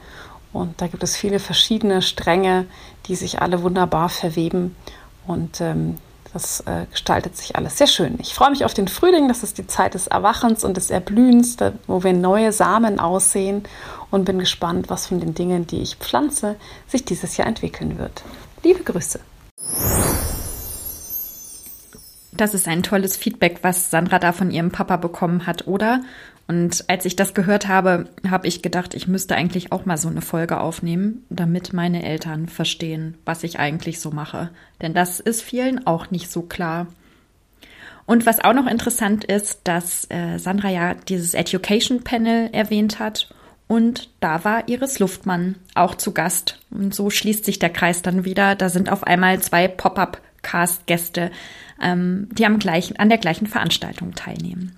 Und da gibt es viele verschiedene Stränge, die sich alle wunderbar verweben. Und ähm, das äh, gestaltet sich alles sehr schön. Ich freue mich auf den Frühling. Das ist die Zeit des Erwachens und des Erblühens, da, wo wir neue Samen aussehen und bin gespannt, was von den Dingen, die ich pflanze, sich dieses Jahr entwickeln wird. Liebe Grüße. Das ist ein tolles Feedback, was Sandra da von ihrem Papa bekommen hat, oder? Und als ich das gehört habe, habe ich gedacht, ich müsste eigentlich auch mal so eine Folge aufnehmen, damit meine Eltern verstehen, was ich eigentlich so mache. Denn das ist vielen auch nicht so klar. Und was auch noch interessant ist, dass äh, Sandra ja dieses Education Panel erwähnt hat. Und da war Iris Luftmann auch zu Gast. Und so schließt sich der Kreis dann wieder. Da sind auf einmal zwei Pop-up-Cast-Gäste, ähm, die am gleichen, an der gleichen Veranstaltung teilnehmen.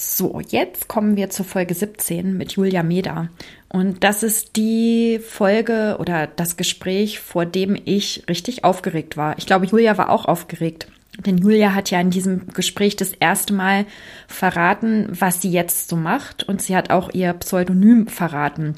So, jetzt kommen wir zur Folge 17 mit Julia Meda. Und das ist die Folge oder das Gespräch, vor dem ich richtig aufgeregt war. Ich glaube, Julia war auch aufgeregt. Denn Julia hat ja in diesem Gespräch das erste Mal verraten, was sie jetzt so macht. Und sie hat auch ihr Pseudonym verraten.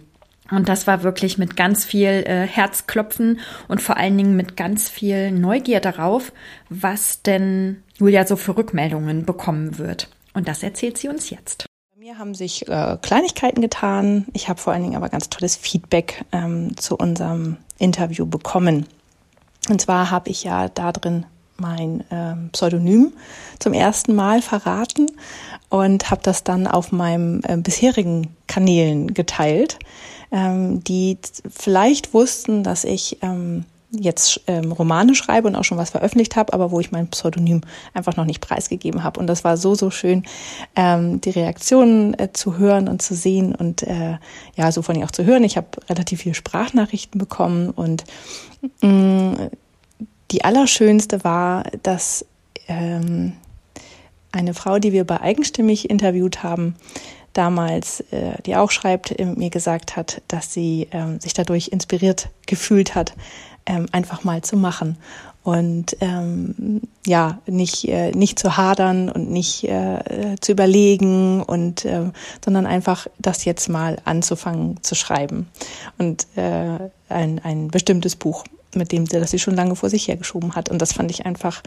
Und das war wirklich mit ganz viel äh, Herzklopfen und vor allen Dingen mit ganz viel Neugier darauf, was denn Julia so für Rückmeldungen bekommen wird. Und das erzählt sie uns jetzt. Bei mir haben sich äh, Kleinigkeiten getan. Ich habe vor allen Dingen aber ganz tolles Feedback ähm, zu unserem Interview bekommen. Und zwar habe ich ja da drin mein ähm, Pseudonym zum ersten Mal verraten und habe das dann auf meinem äh, bisherigen Kanälen geteilt, ähm, die vielleicht wussten, dass ich ähm, jetzt ähm, Romane schreibe und auch schon was veröffentlicht habe, aber wo ich mein Pseudonym einfach noch nicht preisgegeben habe. Und das war so, so schön, ähm, die Reaktionen äh, zu hören und zu sehen und äh, ja, so von ihr auch zu hören. Ich habe relativ viele Sprachnachrichten bekommen und mh, mm, die allerschönste war, dass ähm, eine Frau, die wir bei Eigenstimmig interviewt haben, damals, äh, die auch schreibt, äh, mir gesagt hat, dass sie äh, sich dadurch inspiriert gefühlt hat, ähm, einfach mal zu machen und ähm, ja nicht äh, nicht zu hadern und nicht äh, zu überlegen und äh, sondern einfach das jetzt mal anzufangen zu schreiben und äh, ein ein bestimmtes Buch mit dem das sie schon lange vor sich hergeschoben hat. Und das fand ich einfach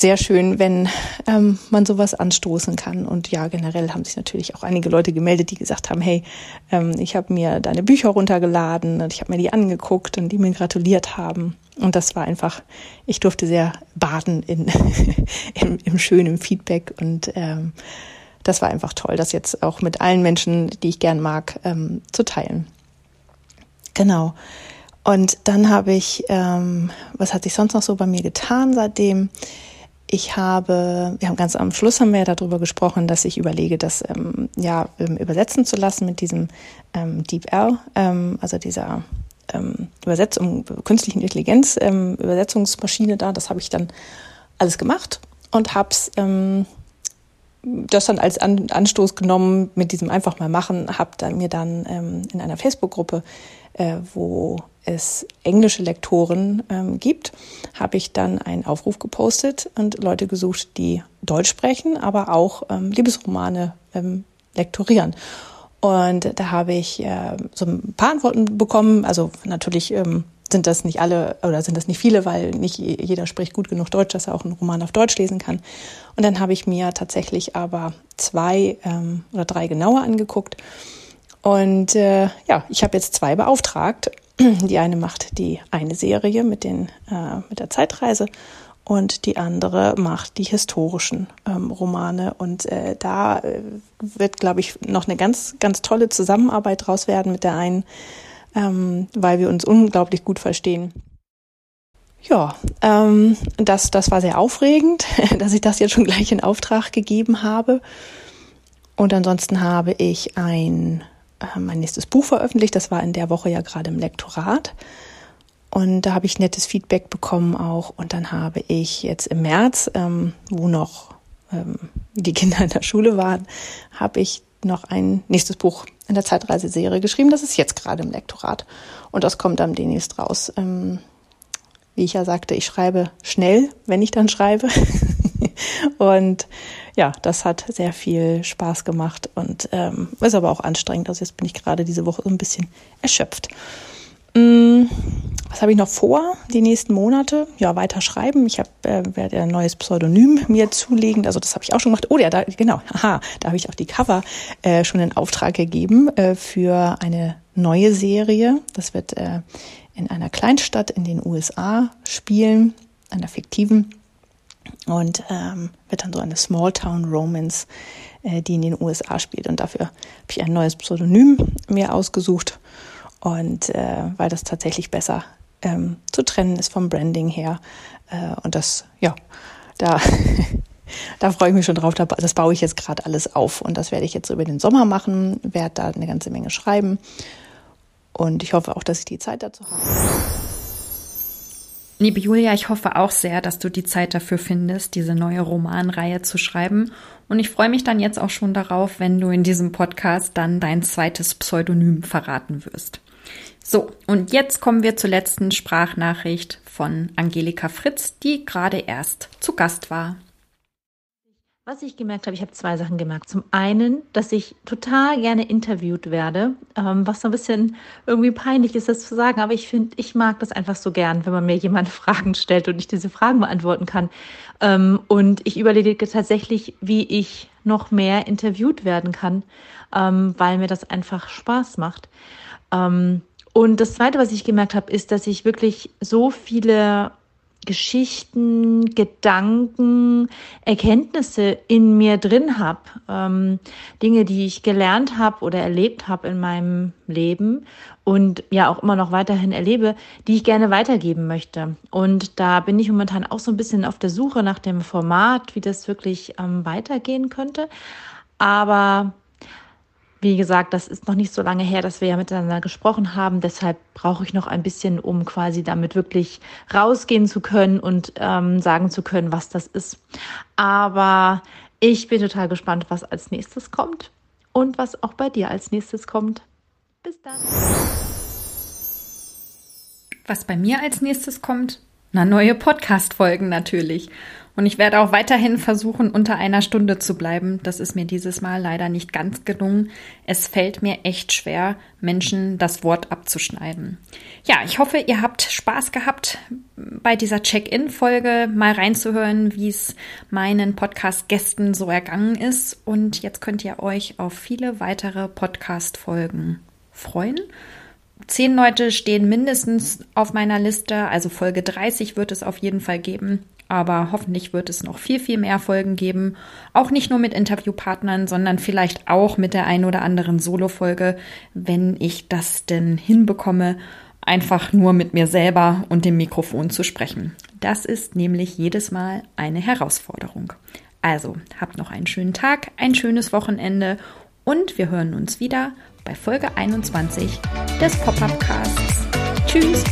sehr schön, wenn ähm, man sowas anstoßen kann. Und ja, generell haben sich natürlich auch einige Leute gemeldet, die gesagt haben, hey, ähm, ich habe mir deine Bücher runtergeladen und ich habe mir die angeguckt und die mir gratuliert haben. Und das war einfach, ich durfte sehr baden in, im, im schönen Feedback und ähm, das war einfach toll, das jetzt auch mit allen Menschen, die ich gern mag, ähm, zu teilen. Genau. Und dann habe ich, ähm, was hat sich sonst noch so bei mir getan seitdem? Ich habe, wir haben ganz am Schluss haben wir ja darüber gesprochen, dass ich überlege, das ähm, ja ähm, übersetzen zu lassen mit diesem ähm, DeepL, ähm, also dieser ähm, Übersetzung, künstlichen Intelligenz, ähm, Übersetzungsmaschine da. Das habe ich dann alles gemacht und habe ähm, das dann als An Anstoß genommen mit diesem einfach mal machen, habe mir dann ähm, in einer Facebook-Gruppe, äh, wo es englische Lektoren ähm, gibt, habe ich dann einen Aufruf gepostet und Leute gesucht, die Deutsch sprechen, aber auch ähm, Liebesromane ähm, lektorieren. Und da habe ich äh, so ein paar Antworten bekommen. Also natürlich ähm, sind das nicht alle oder sind das nicht viele, weil nicht jeder spricht gut genug Deutsch, dass er auch einen Roman auf Deutsch lesen kann. Und dann habe ich mir tatsächlich aber zwei ähm, oder drei genauer angeguckt. Und äh, ja, ich habe jetzt zwei beauftragt die eine macht die eine Serie mit, den, äh, mit der Zeitreise und die andere macht die historischen ähm, Romane. Und äh, da äh, wird, glaube ich, noch eine ganz, ganz tolle Zusammenarbeit draus werden mit der einen, ähm, weil wir uns unglaublich gut verstehen. Ja, ähm, das, das war sehr aufregend, dass ich das jetzt schon gleich in Auftrag gegeben habe. Und ansonsten habe ich ein mein nächstes Buch veröffentlicht. Das war in der Woche ja gerade im Lektorat. Und da habe ich nettes Feedback bekommen auch. Und dann habe ich jetzt im März, ähm, wo noch ähm, die Kinder in der Schule waren, habe ich noch ein nächstes Buch in der Zeitreiseserie geschrieben. Das ist jetzt gerade im Lektorat. Und das kommt dann demnächst raus. Ähm, wie ich ja sagte, ich schreibe schnell, wenn ich dann schreibe. und ja, das hat sehr viel Spaß gemacht und ähm, ist aber auch anstrengend. Also jetzt bin ich gerade diese Woche so ein bisschen erschöpft. Mm, was habe ich noch vor? Die nächsten Monate? Ja, weiter schreiben. Ich habe äh, werde ein neues Pseudonym mir zulegen. Also das habe ich auch schon gemacht. Oh ja, da, genau. Aha, da habe ich auch die Cover äh, schon in Auftrag gegeben äh, für eine neue Serie. Das wird äh, in einer Kleinstadt in den USA spielen, einer fiktiven und ähm, wird dann so eine Small Town Romance, äh, die in den USA spielt. Und dafür habe ich ein neues Pseudonym mir ausgesucht und äh, weil das tatsächlich besser ähm, zu trennen ist vom Branding her. Äh, und das, ja, da, da freue ich mich schon drauf. Das baue ich jetzt gerade alles auf und das werde ich jetzt über den Sommer machen, werde da eine ganze Menge schreiben. Und ich hoffe auch, dass ich die Zeit dazu habe. Liebe Julia, ich hoffe auch sehr, dass du die Zeit dafür findest, diese neue Romanreihe zu schreiben. Und ich freue mich dann jetzt auch schon darauf, wenn du in diesem Podcast dann dein zweites Pseudonym verraten wirst. So, und jetzt kommen wir zur letzten Sprachnachricht von Angelika Fritz, die gerade erst zu Gast war. Was ich gemerkt habe, ich habe zwei Sachen gemerkt. Zum einen, dass ich total gerne interviewt werde, ähm, was so ein bisschen irgendwie peinlich ist, das zu sagen, aber ich finde, ich mag das einfach so gern, wenn man mir jemand Fragen stellt und ich diese Fragen beantworten kann. Ähm, und ich überlege tatsächlich, wie ich noch mehr interviewt werden kann, ähm, weil mir das einfach Spaß macht. Und das Zweite, was ich gemerkt habe, ist, dass ich wirklich so viele Geschichten, Gedanken, Erkenntnisse in mir drin habe, ähm, Dinge, die ich gelernt habe oder erlebt habe in meinem Leben und ja auch immer noch weiterhin erlebe, die ich gerne weitergeben möchte. Und da bin ich momentan auch so ein bisschen auf der Suche nach dem Format, wie das wirklich ähm, weitergehen könnte. Aber wie gesagt, das ist noch nicht so lange her, dass wir ja miteinander gesprochen haben. Deshalb brauche ich noch ein bisschen, um quasi damit wirklich rausgehen zu können und ähm, sagen zu können, was das ist. Aber ich bin total gespannt, was als nächstes kommt und was auch bei dir als nächstes kommt. Bis dann. Was bei mir als nächstes kommt? Na, neue Podcast-Folgen natürlich. Und ich werde auch weiterhin versuchen, unter einer Stunde zu bleiben. Das ist mir dieses Mal leider nicht ganz gelungen. Es fällt mir echt schwer, Menschen das Wort abzuschneiden. Ja, ich hoffe, ihr habt Spaß gehabt, bei dieser Check-in-Folge mal reinzuhören, wie es meinen Podcast-Gästen so ergangen ist. Und jetzt könnt ihr euch auf viele weitere Podcast-Folgen freuen. Zehn Leute stehen mindestens auf meiner Liste, also Folge 30 wird es auf jeden Fall geben aber hoffentlich wird es noch viel, viel mehr Folgen geben. Auch nicht nur mit Interviewpartnern, sondern vielleicht auch mit der ein oder anderen Solo-Folge, wenn ich das denn hinbekomme, einfach nur mit mir selber und dem Mikrofon zu sprechen. Das ist nämlich jedes Mal eine Herausforderung. Also, habt noch einen schönen Tag, ein schönes Wochenende und wir hören uns wieder bei Folge 21 des Pop-Up Casts. Tschüss!